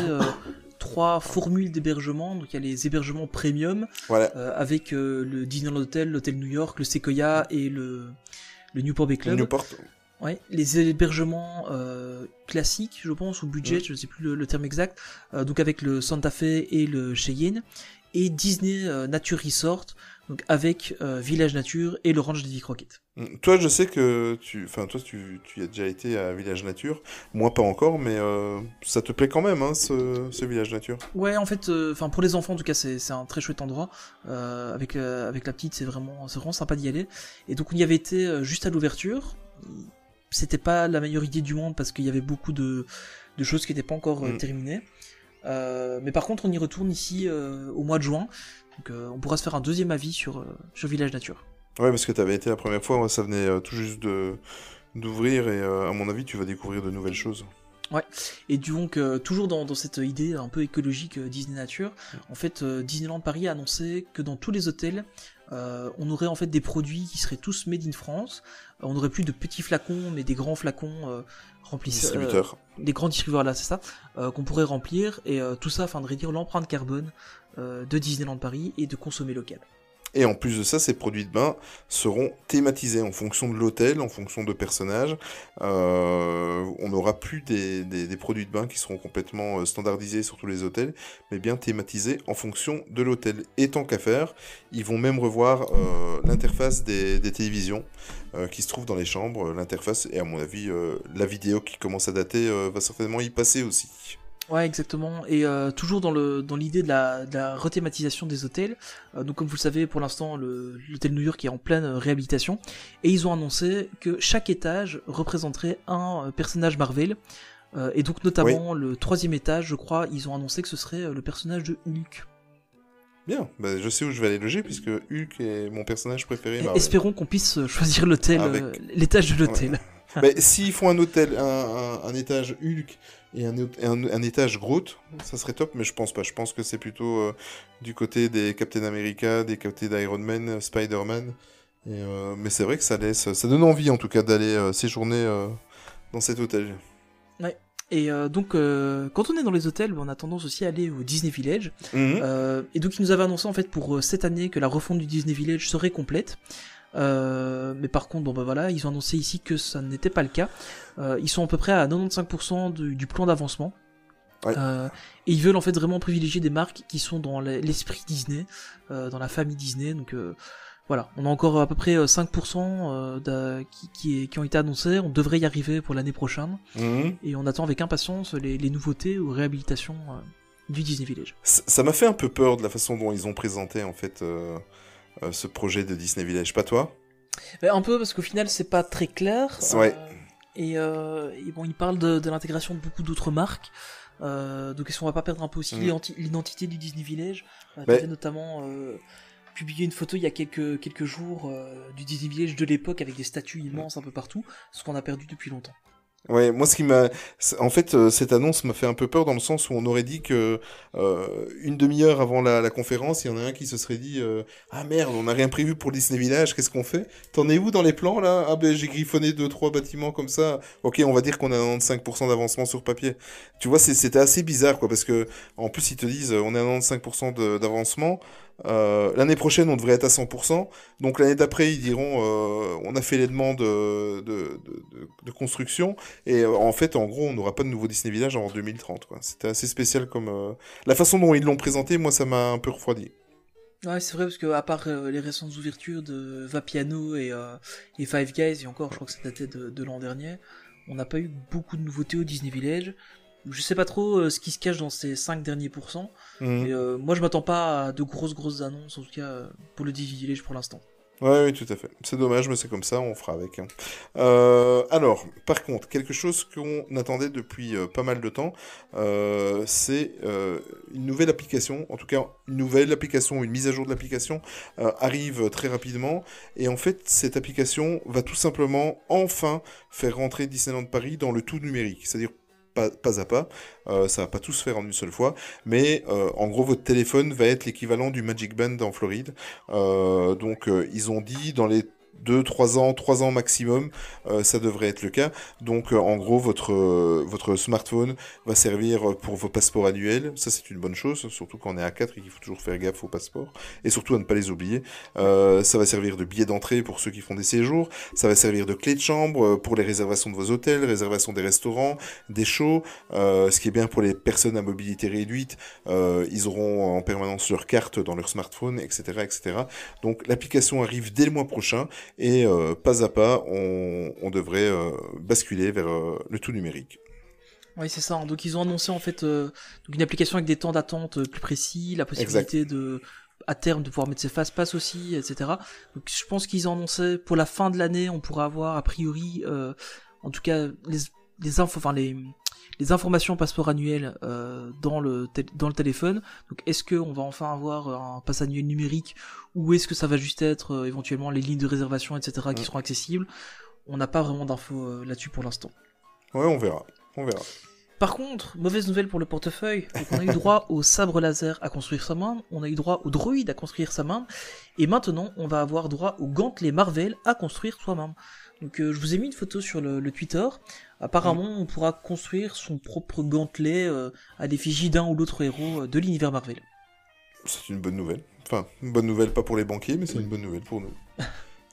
trois formules d'hébergement. Donc il y a les hébergements premium voilà. euh, avec euh, le Disneyland Hotel, l'hôtel New York, le Sequoia et le le Newport Bay Club. Newport. Ouais, les hébergements euh, classiques, je pense, ou budget, Ouais. je sais plus le, le terme exact. euh, donc avec le Santa Fe et le Cheyenne et Disney euh, Nature Resort, donc avec euh, Village Nature et le Ranch des Croquettes. Mm. Toi, je sais que tu, enfin, toi, tu, tu as déjà été à Village Nature. Moi, pas encore, mais euh, ça te plaît quand même, hein, ce, ce Village Nature? Ouais, en fait, enfin pour les enfants, en tout cas, c'est un très chouette endroit. Euh, avec euh, avec la petite, c'est vraiment c'est vraiment sympa d'y aller. Et donc on y avait été euh, juste à l'ouverture. C'était pas la meilleure idée du monde parce qu'il y avait beaucoup de de choses qui n'étaient pas encore euh, Mm. terminées. Euh, mais par contre, on y retourne ici euh, au mois de juin. Donc euh, on pourra se faire un deuxième avis sur, euh, sur Village Nature. Ouais, parce que tu avais été la première fois, ça venait euh, tout juste de d'ouvrir et euh, à mon avis, tu vas découvrir de nouvelles choses. Et donc, euh, toujours dans, dans cette idée un peu écologique euh, Disney Nature, en fait, Disneyland Paris a annoncé que dans tous les hôtels, on aurait en fait des produits qui seraient tous made in France. On n'aurait plus de petits flacons, mais des grands flacons remplis. Distributeur. des grands distributeurs, là, c'est ça, qu'on pourrait remplir, et tout ça afin de réduire l'empreinte carbone de Disneyland Paris et de consommer local. Et en plus de ça, ces produits de bain seront thématisés en fonction de l'hôtel, en fonction de personnages. Euh, on n'aura plus des, produits de bain qui seront complètement euh, standardisés sur tous les hôtels, mais bien thématisés en fonction de l'hôtel. Et tant qu'à faire, ils vont même revoir euh, l'interface des, télévisions euh, qui se trouvent dans les chambres. L'interface, et à mon avis, euh, la vidéo qui commence à dater euh, va certainement y passer aussi. Ouais, exactement. Et euh, toujours dans le dans l'idée de la, de la rethématisation des hôtels. Euh, donc comme vous le savez, pour l'instant, l'hôtel New York est en pleine euh, réhabilitation. Et ils ont annoncé que chaque étage représenterait un personnage Marvel. Euh, et donc notamment le troisième étage, je crois, ils ont annoncé que ce serait le personnage de Hulk. Bien, bah, je sais où je vais aller loger puisque Hulk est mon personnage préféré. Marvel. espérons qu'on puisse choisir l'hôtel, Avec- l'étage de l'hôtel. Mais s'ils font un hôtel, un, un- un étage Hulk et un, un, un étage Groot, ça serait top, mais je pense pas. Je pense que c'est plutôt euh, du côté des Captain America, des côtés d'Iron Man, euh, Spider-Man. Et, euh, mais c'est vrai que ça laisse, ça donne envie en tout cas d'aller euh, séjourner dans cet hôtel. Et euh, donc, quand on est dans les hôtels, on a tendance aussi à aller au Disney Village. Mhm. Et donc, ils nous avaient annoncé en fait pour cette année que la refonte du Disney Village serait complète. Euh, mais par contre, bon bah voilà, ils ont annoncé ici que ça n'était pas le cas. Euh, ils sont à peu près à 95% du, du plan d'avancement. Ouais. Euh, et ils veulent en fait vraiment privilégier des marques qui sont dans l'e- l'esprit Disney, dans la famille Disney. Donc voilà, on a encore à peu près euh, 5% euh, d'a- qui, qui, est- qui ont été annoncés. On devrait y arriver pour l'année prochaine. Mhm. Et on attend avec impatience les, les nouveautés ou réhabilitations du Disney Village. Ça m'a fait un peu peur de la façon dont ils ont présenté en fait euh, ce projet de Disney Village. Pas toi Mais un peu parce qu'au final c'est pas très clair. Ouais. Euh, et, euh, et bon, il parle de, de l'intégration de beaucoup d'autres marques. Euh, donc est-ce qu'on va pas perdre un peu aussi Mm. l'identi- l'identité du Disney Village? Euh, Mais- T'avais notamment euh, publié une photo il y a quelques, quelques jours euh, du Disney Village de l'époque avec des statues immenses un peu partout, ce qu'on a perdu depuis longtemps. Ouais, moi ce qui m'a, en fait, euh, cette annonce m'a fait un peu peur dans le sens où on aurait dit que euh, une demi-heure avant la, conférence, il y en a un qui se serait dit euh, ah merde, on n'a rien prévu pour Disney Village, qu'est-ce qu'on fait? T'en es où dans les plans là? Ah ben j'ai griffonné deux trois bâtiments comme ça. Ok, on va dire qu'on a 95% d'avancement sur papier. Tu vois, c'était assez bizarre quoi parce que en plus ils te disent on à 95% de- d'avancement. Euh, l'année prochaine, on devrait être à 100%. Donc l'année d'après, ils diront, euh, on a fait les demandes de, construction. Et euh, en fait, en gros, on n'aura pas de nouveau Disney Village avant 2030. quoi. C'était assez spécial comme... La façon dont ils l'ont présenté, moi, ça m'a un peu refroidi. Ouais, c'est vrai, parce que à part les récentes ouvertures de Vapiano et, et Five Guys, et encore, je crois que ça datait de l'an dernier, on n'a pas eu beaucoup de nouveautés au Disney Village. Je sais pas trop euh, ce qui se cache dans ces 5 derniers pourcents, euh, moi je m'attends pas à de grosses grosses annonces, en tout cas euh, pour le Village pour l'instant. Ouais, oui, tout à fait. C'est dommage, mais c'est comme ça, on fera avec. hein. Euh, alors, par contre, quelque chose qu'on attendait depuis euh, pas mal de temps, euh, c'est une nouvelle application, en tout cas une nouvelle application, une mise à jour de l'application arrive très rapidement. Et en fait, cette application va tout simplement enfin faire rentrer Disneyland Paris dans le tout numérique, c'est-à-dire pas, à pas. Euh, ça va pas tout se faire en une seule fois, mais euh, en gros, votre téléphone va être l'équivalent du Magic Band en Floride. Euh, donc, ils ont dit dans les 2, 3 ans, 3 ans maximum, euh, ça devrait être le cas. Donc, euh, en gros, votre, euh, votre smartphone va servir pour vos passeports annuels. Ça, c'est une bonne chose, surtout quand on est à 4 et qu'il faut toujours faire gaffe aux passeports. Et surtout à ne pas les oublier. Ça va servir de billet d'entrée pour ceux qui font des séjours. Ça va servir de clé de chambre pour les réservations de vos hôtels, réservation des restaurants, des shows. Ce qui est bien pour les personnes à mobilité réduite, ils auront en permanence leur carte dans leur smartphone, etc., etc. Donc l'application arrive dès le mois prochain et euh, pas à pas, on, on devrait euh, basculer vers euh, le tout numérique. Oui, c'est ça. hein. Donc ils ont annoncé en fait donc une application avec des temps d'attente plus précis, la possibilité de à terme de pouvoir mettre ses fast-pass aussi, etc. Donc je pense qu'ils ont annoncé pour la fin de l'année, on pourra avoir a priori, en tout cas les les infos, enfin les les informations passeport annuel euh, dans le dans le téléphone. Donc est-ce que on va enfin avoir un pass annuel numérique ou est-ce que ça va juste être euh, éventuellement les lignes de réservation, etc. qui seront accessibles? On n'a pas vraiment d'infos euh, là-dessus pour l'instant. Ouais, on verra. On verra. Par contre, mauvaise nouvelle pour le portefeuille. Donc on a eu droit au sabre laser à construire sa main, on a eu droit au droïde à construire sa main, et maintenant on va avoir droit au gantelet Marvel à construire soi-même. Donc euh, je vous ai mis une photo sur le, le Twitter. Apparemment, on pourra construire son propre gantelet euh, à l'effigie d'un ou l'autre héros euh, de l'univers Marvel. C'est une bonne nouvelle. Enfin, une bonne nouvelle pas pour les banquiers, mais c'est une bonne nouvelle pour nous.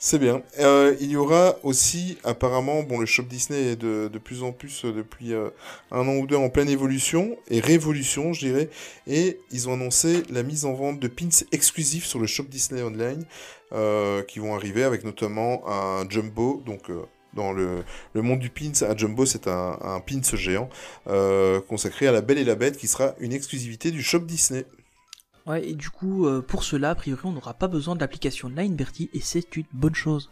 C'est bien. Euh, il y aura aussi, apparemment, bon, le shop Disney est de, de plus en plus, euh, depuis euh, un an ou deux, en pleine évolution, et révolution, je dirais. Et ils ont annoncé la mise en vente de pins exclusifs sur le shop Disney Online, qui vont arriver avec notamment un Jumbo, donc... dans le, le monde du pins, un Jumbo, c'est un, un pins géant euh, consacré à la Belle et la Bête, qui sera une exclusivité du shop Disney. Ouais, et du coup, euh, pour cela, a priori, on n'aura pas besoin de l'application Line Bertie, et c'est une bonne chose.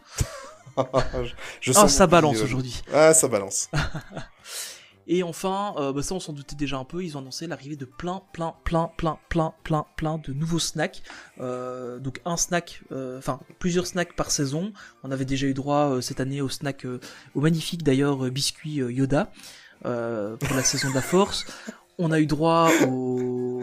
je, je Ah, sens ça mon balance aujourd'hui. Ah, ça balance. Et enfin, euh, bah ça on s'en doutait déjà un peu, ils ont annoncé l'arrivée de plein, plein, plein, plein, plein, plein, plein de nouveaux snacks. Euh, donc un snack, euh, enfin plusieurs snacks par saison. On avait déjà eu droit cette année au snack, au magnifique d'ailleurs biscuit Yoda pour la saison de la Force. On a eu droit au,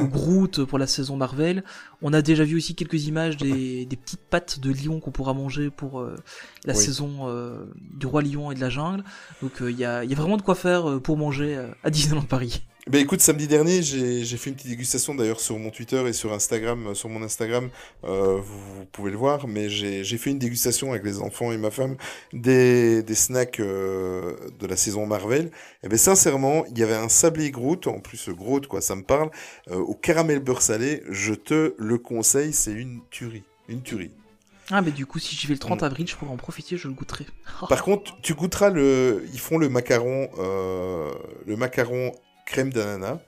au Groot pour la saison Marvel. On a déjà vu aussi quelques images des, des petites pattes de lion qu'on pourra manger pour euh, la Oui. saison euh, du roi lion et de la jungle. Donc il y, a, y a vraiment de quoi faire euh, pour manger euh, à Disneyland Paris. Ben écoute, samedi dernier, j'ai fait une petite dégustation d'ailleurs sur mon Twitter et sur Instagram, euh, sur mon Instagram, euh, vous, vous pouvez le voir, mais j'ai fait une dégustation avec les enfants et ma femme des, des snacks euh, de la saison Marvel. Et ben sincèrement, il y avait un sablé Groot, en plus Groot quoi, ça me parle, euh, au caramel beurre salé, je te le conseille, c'est une tuerie, une tuerie. Ah mais du coup si j'y vais le 30 Mm. avril, je pourrais en profiter, je le goûterai. Par contre, tu goûteras le. Ils font le macaron, euh, le macaron crème d'ananas.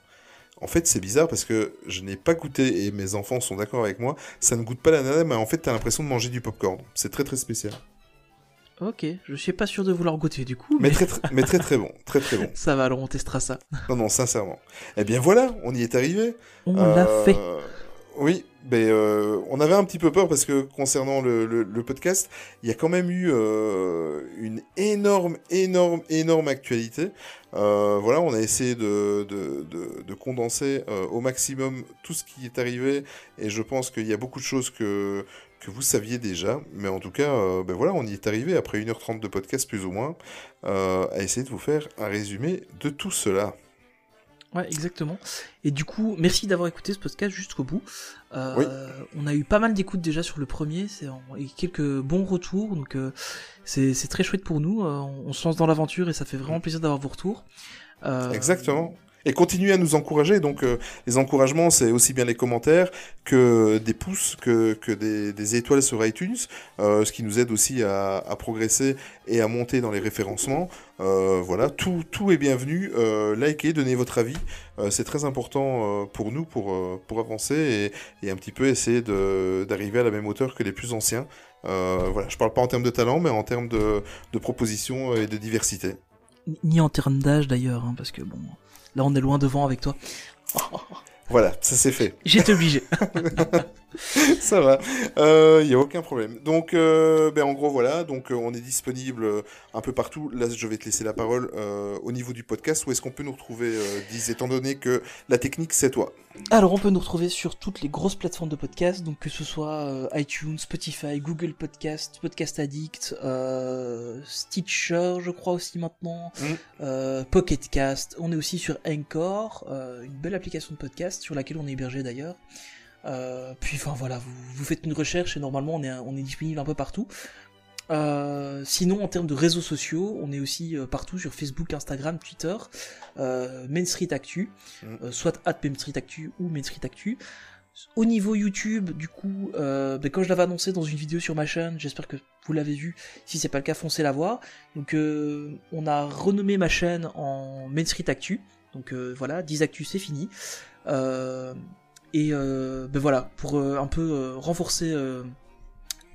En fait, c'est bizarre parce que je n'ai pas goûté et mes enfants sont d'accord avec moi. Ça ne goûte pas l'ananas, mais en fait, t'as l'impression de manger du popcorn. C'est très très spécial. ok, je suis pas sûr de vouloir goûter du coup, Mais mais, très très, mais très très bon, très très bon. ça va alors on testera ça. Non non, sincèrement. Eh bien voilà, on y est arrivé. On l'a Euh, fait. Oui, mais euh, on avait un petit peu peur parce que concernant le, podcast, il y a quand même eu euh, une énorme, énorme, énorme actualité. Euh, voilà, on a essayé de, de, de- de condenser au maximum tout ce qui est arrivé et je pense qu'il y a beaucoup de choses que, que vous saviez déjà. Mais en tout cas, ben voilà, on y est arrivé après 1h30 de podcast plus ou moins à essayer de vous faire un résumé de tout cela. Ouais, exactement. Et du coup, merci d'avoir écouté ce podcast jusqu'au bout. Euh, Oui. On a eu pas mal d'écoutes déjà sur le premier, et quelques bons retours, donc euh, c'est très chouette pour nous. Euh, on, on se lance dans l'aventure et ça fait vraiment plaisir d'avoir vos retours. Euh, Exactement. Et continuez à nous encourager. Donc, euh, les encouragements, c'est aussi bien les commentaires que des pouces, que, des, étoiles sur iTunes, euh, ce qui nous aide aussi à, progresser et à monter dans les référencements. Euh, voilà, tout, tout est bienvenu. Likez, donnez votre avis. C'est très important pour nous pour, pour avancer et, un petit peu essayer d'arriver à la même hauteur que les plus anciens. Voilà, je parle pas en termes de talent, mais en termes de, de propositions et de diversité. Ni en termes d'âge d'ailleurs, hein, parce que bon, là on est loin devant avec toi. Voilà, ça c'est fait. J'étais obligé. Ça va, il n'y a aucun problème. Donc, euh, ben, en gros, voilà, donc euh, on est disponible euh, un peu partout. Là, je vais te laisser la parole euh, au niveau du podcast. Où est-ce qu'on peut nous retrouver, euh, Diz, étant donné que la technique, c'est toi? Alors on peut nous retrouver sur toutes les grosses plateformes de podcast, donc que ce soit euh, iTunes, Spotify, Google Podcast, Podcast Addict, euh, Stitcher je crois aussi maintenant, Mm. euh, Pocket Cast, on est aussi sur Anchor, euh, une belle application de podcast sur laquelle on est hébergé d'ailleurs. Euh, puis enfin voilà, vous, vous faites une recherche et normalement on est, on est disponible un peu partout. Euh, sinon en termes de réseaux sociaux, on est aussi euh, partout sur Facebook, Instagram, Twitter, euh, Main Street Actu, Mm. euh, soit at Main Street Actu ou Main Street Actu. Au niveau YouTube, du coup, euh, ben, quand je l'avais annoncé dans une vidéo sur ma chaîne, j'espère que vous l'avez vu. Si c'est pas le cas, foncez la voir. Donc, euh, on a renommé ma chaîne en Main Street Actu. Donc euh, voilà, 10 actus, c'est fini. Et euh, ben voilà, pour euh, un peu euh, renforcer,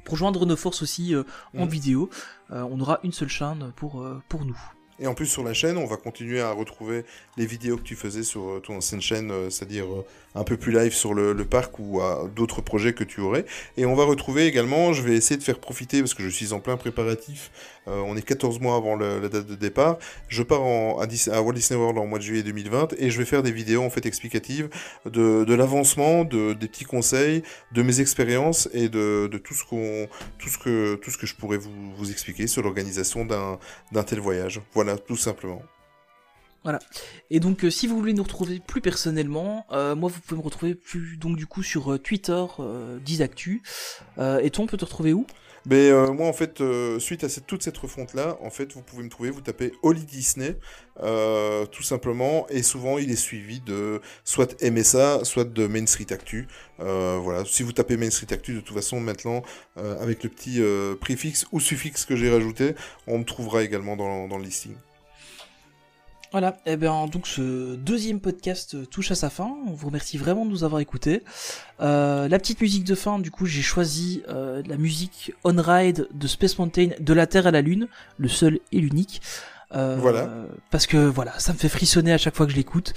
pour joindre nos forces aussi euh, en Mhm. vidéo, euh, on aura une seule chaîne pour, euh, pour nous. Et en plus, sur la chaîne, on va continuer à retrouver les vidéos que tu faisais sur euh, ton ancienne chaîne, euh, c'est-à-dire euh, un peu plus live sur le, parc ou à d'autres projets que tu aurais. Et on va retrouver également, je vais essayer de faire profiter, parce que je suis en plein préparatif, on est 14 mois avant la date de départ, je pars à, Walt Disney World en mois de juillet 2020, et je vais faire des vidéos en fait explicatives de, l'avancement, de, des petits conseils, de mes expériences et de, tout, ce qu'on, tout, ce que, tout ce que je pourrais vous, expliquer sur l'organisation d'un tel voyage. Voilà, tout simplement. Et donc, euh, si vous voulez nous retrouver plus personnellement, euh, moi, vous pouvez me retrouver plus donc du coup sur euh, Twitter, euh, 10actu. Euh, et toi, on peut te retrouver où? Mais euh, moi, en fait, euh, suite à toute cette refonte-là, en fait, vous pouvez me trouver, vous tapez Holly Disney, euh, tout simplement, et souvent, il est suivi de soit MSA, soit de Main Street Actu. Voilà, si vous tapez Main Street Actu, de toute façon, maintenant, avec le petit préfixe ou suffixe que j'ai rajouté, on me trouvera également dans, dans le listing. Voilà, et bien donc ce deuxième podcast euh, touche à sa fin. On vous remercie vraiment de nous avoir écoutés. Euh, la petite musique de fin, du coup, j'ai choisi euh, la musique On Ride de Space Mountain, de la Terre à la Lune, le seul et l'unique. Euh, Voilà. Parce que voilà, ça me fait frissonner à chaque fois que je l'écoute.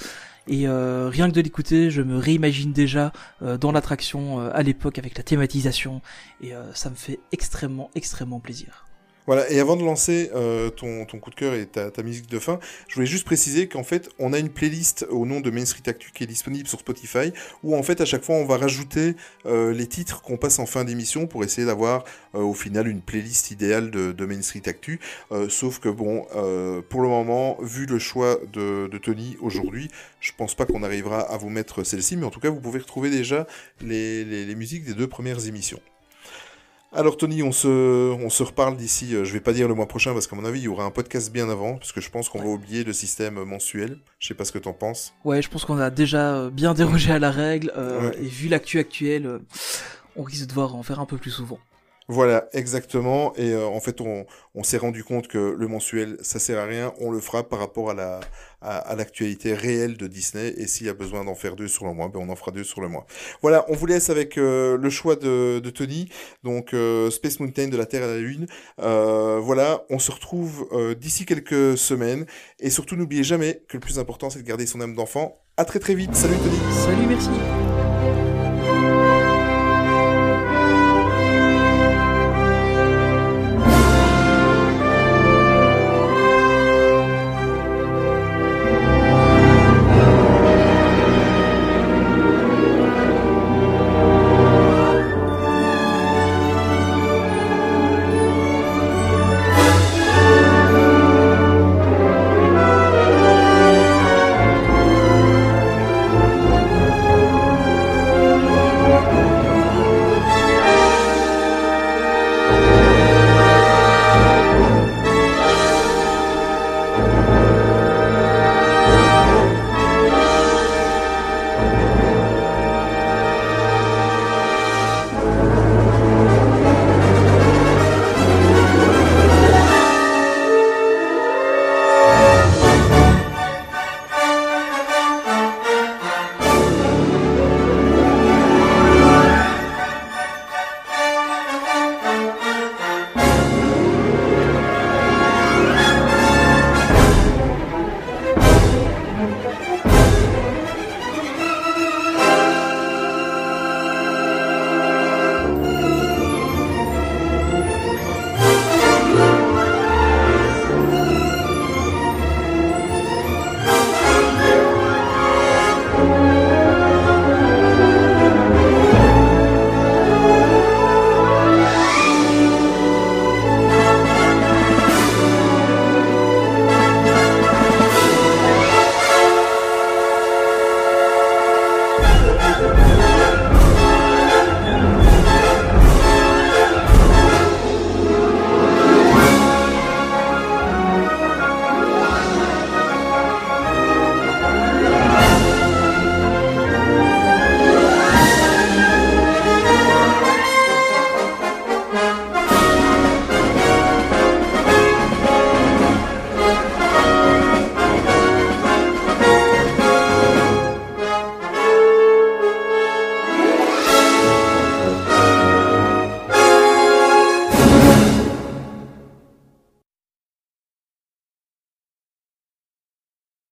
Et euh, rien que de l'écouter, je me réimagine déjà euh, dans l'attraction euh, à l'époque avec la thématisation. Et euh, ça me fait extrêmement, extrêmement plaisir. Voilà, et avant de lancer euh, ton, coup de cœur et ta, musique de fin, je voulais juste préciser qu'en fait, on a une playlist au nom de Main Street Actu qui est disponible sur Spotify, où en fait, à chaque fois, on va rajouter euh, les titres qu'on passe en fin d'émission pour essayer d'avoir euh, au final une playlist idéale de, Main Street Actu. Sauf que bon, pour le moment, vu le choix de, Tony aujourd'hui, je pense pas qu'on arrivera à vous mettre celle-ci, mais en tout cas, vous pouvez retrouver déjà les musiques des deux premières émissions. Alors Tony, on se, on se reparle d'ici, euh, je vais pas dire le mois prochain parce qu'à mon avis il y aura un podcast bien avant, parce que je pense qu'on va oublier le système mensuel. Je sais pas ce que t'en penses. Ouais, je pense qu'on a déjà euh, bien dérogé à la règle, euh, Ouais. et vu l'actu actuelle, euh, on risque de devoir en faire un peu plus souvent. Voilà, exactement. Et euh, en fait, on, s'est rendu compte que le mensuel, ça sert à rien. On le fera par rapport à la à, l'actualité réelle de Disney. Et s'il y a besoin d'en faire deux sur le mois, ben on en fera deux sur le mois. Voilà, on vous laisse avec euh, le choix de, de Tony. Donc euh, Space Mountain de la Terre à la Lune. Voilà, on se retrouve d'ici quelques semaines. Et surtout, n'oubliez jamais que le plus important, c'est de garder son âme d'enfant. À très très vite. Salut Tony. Salut, merci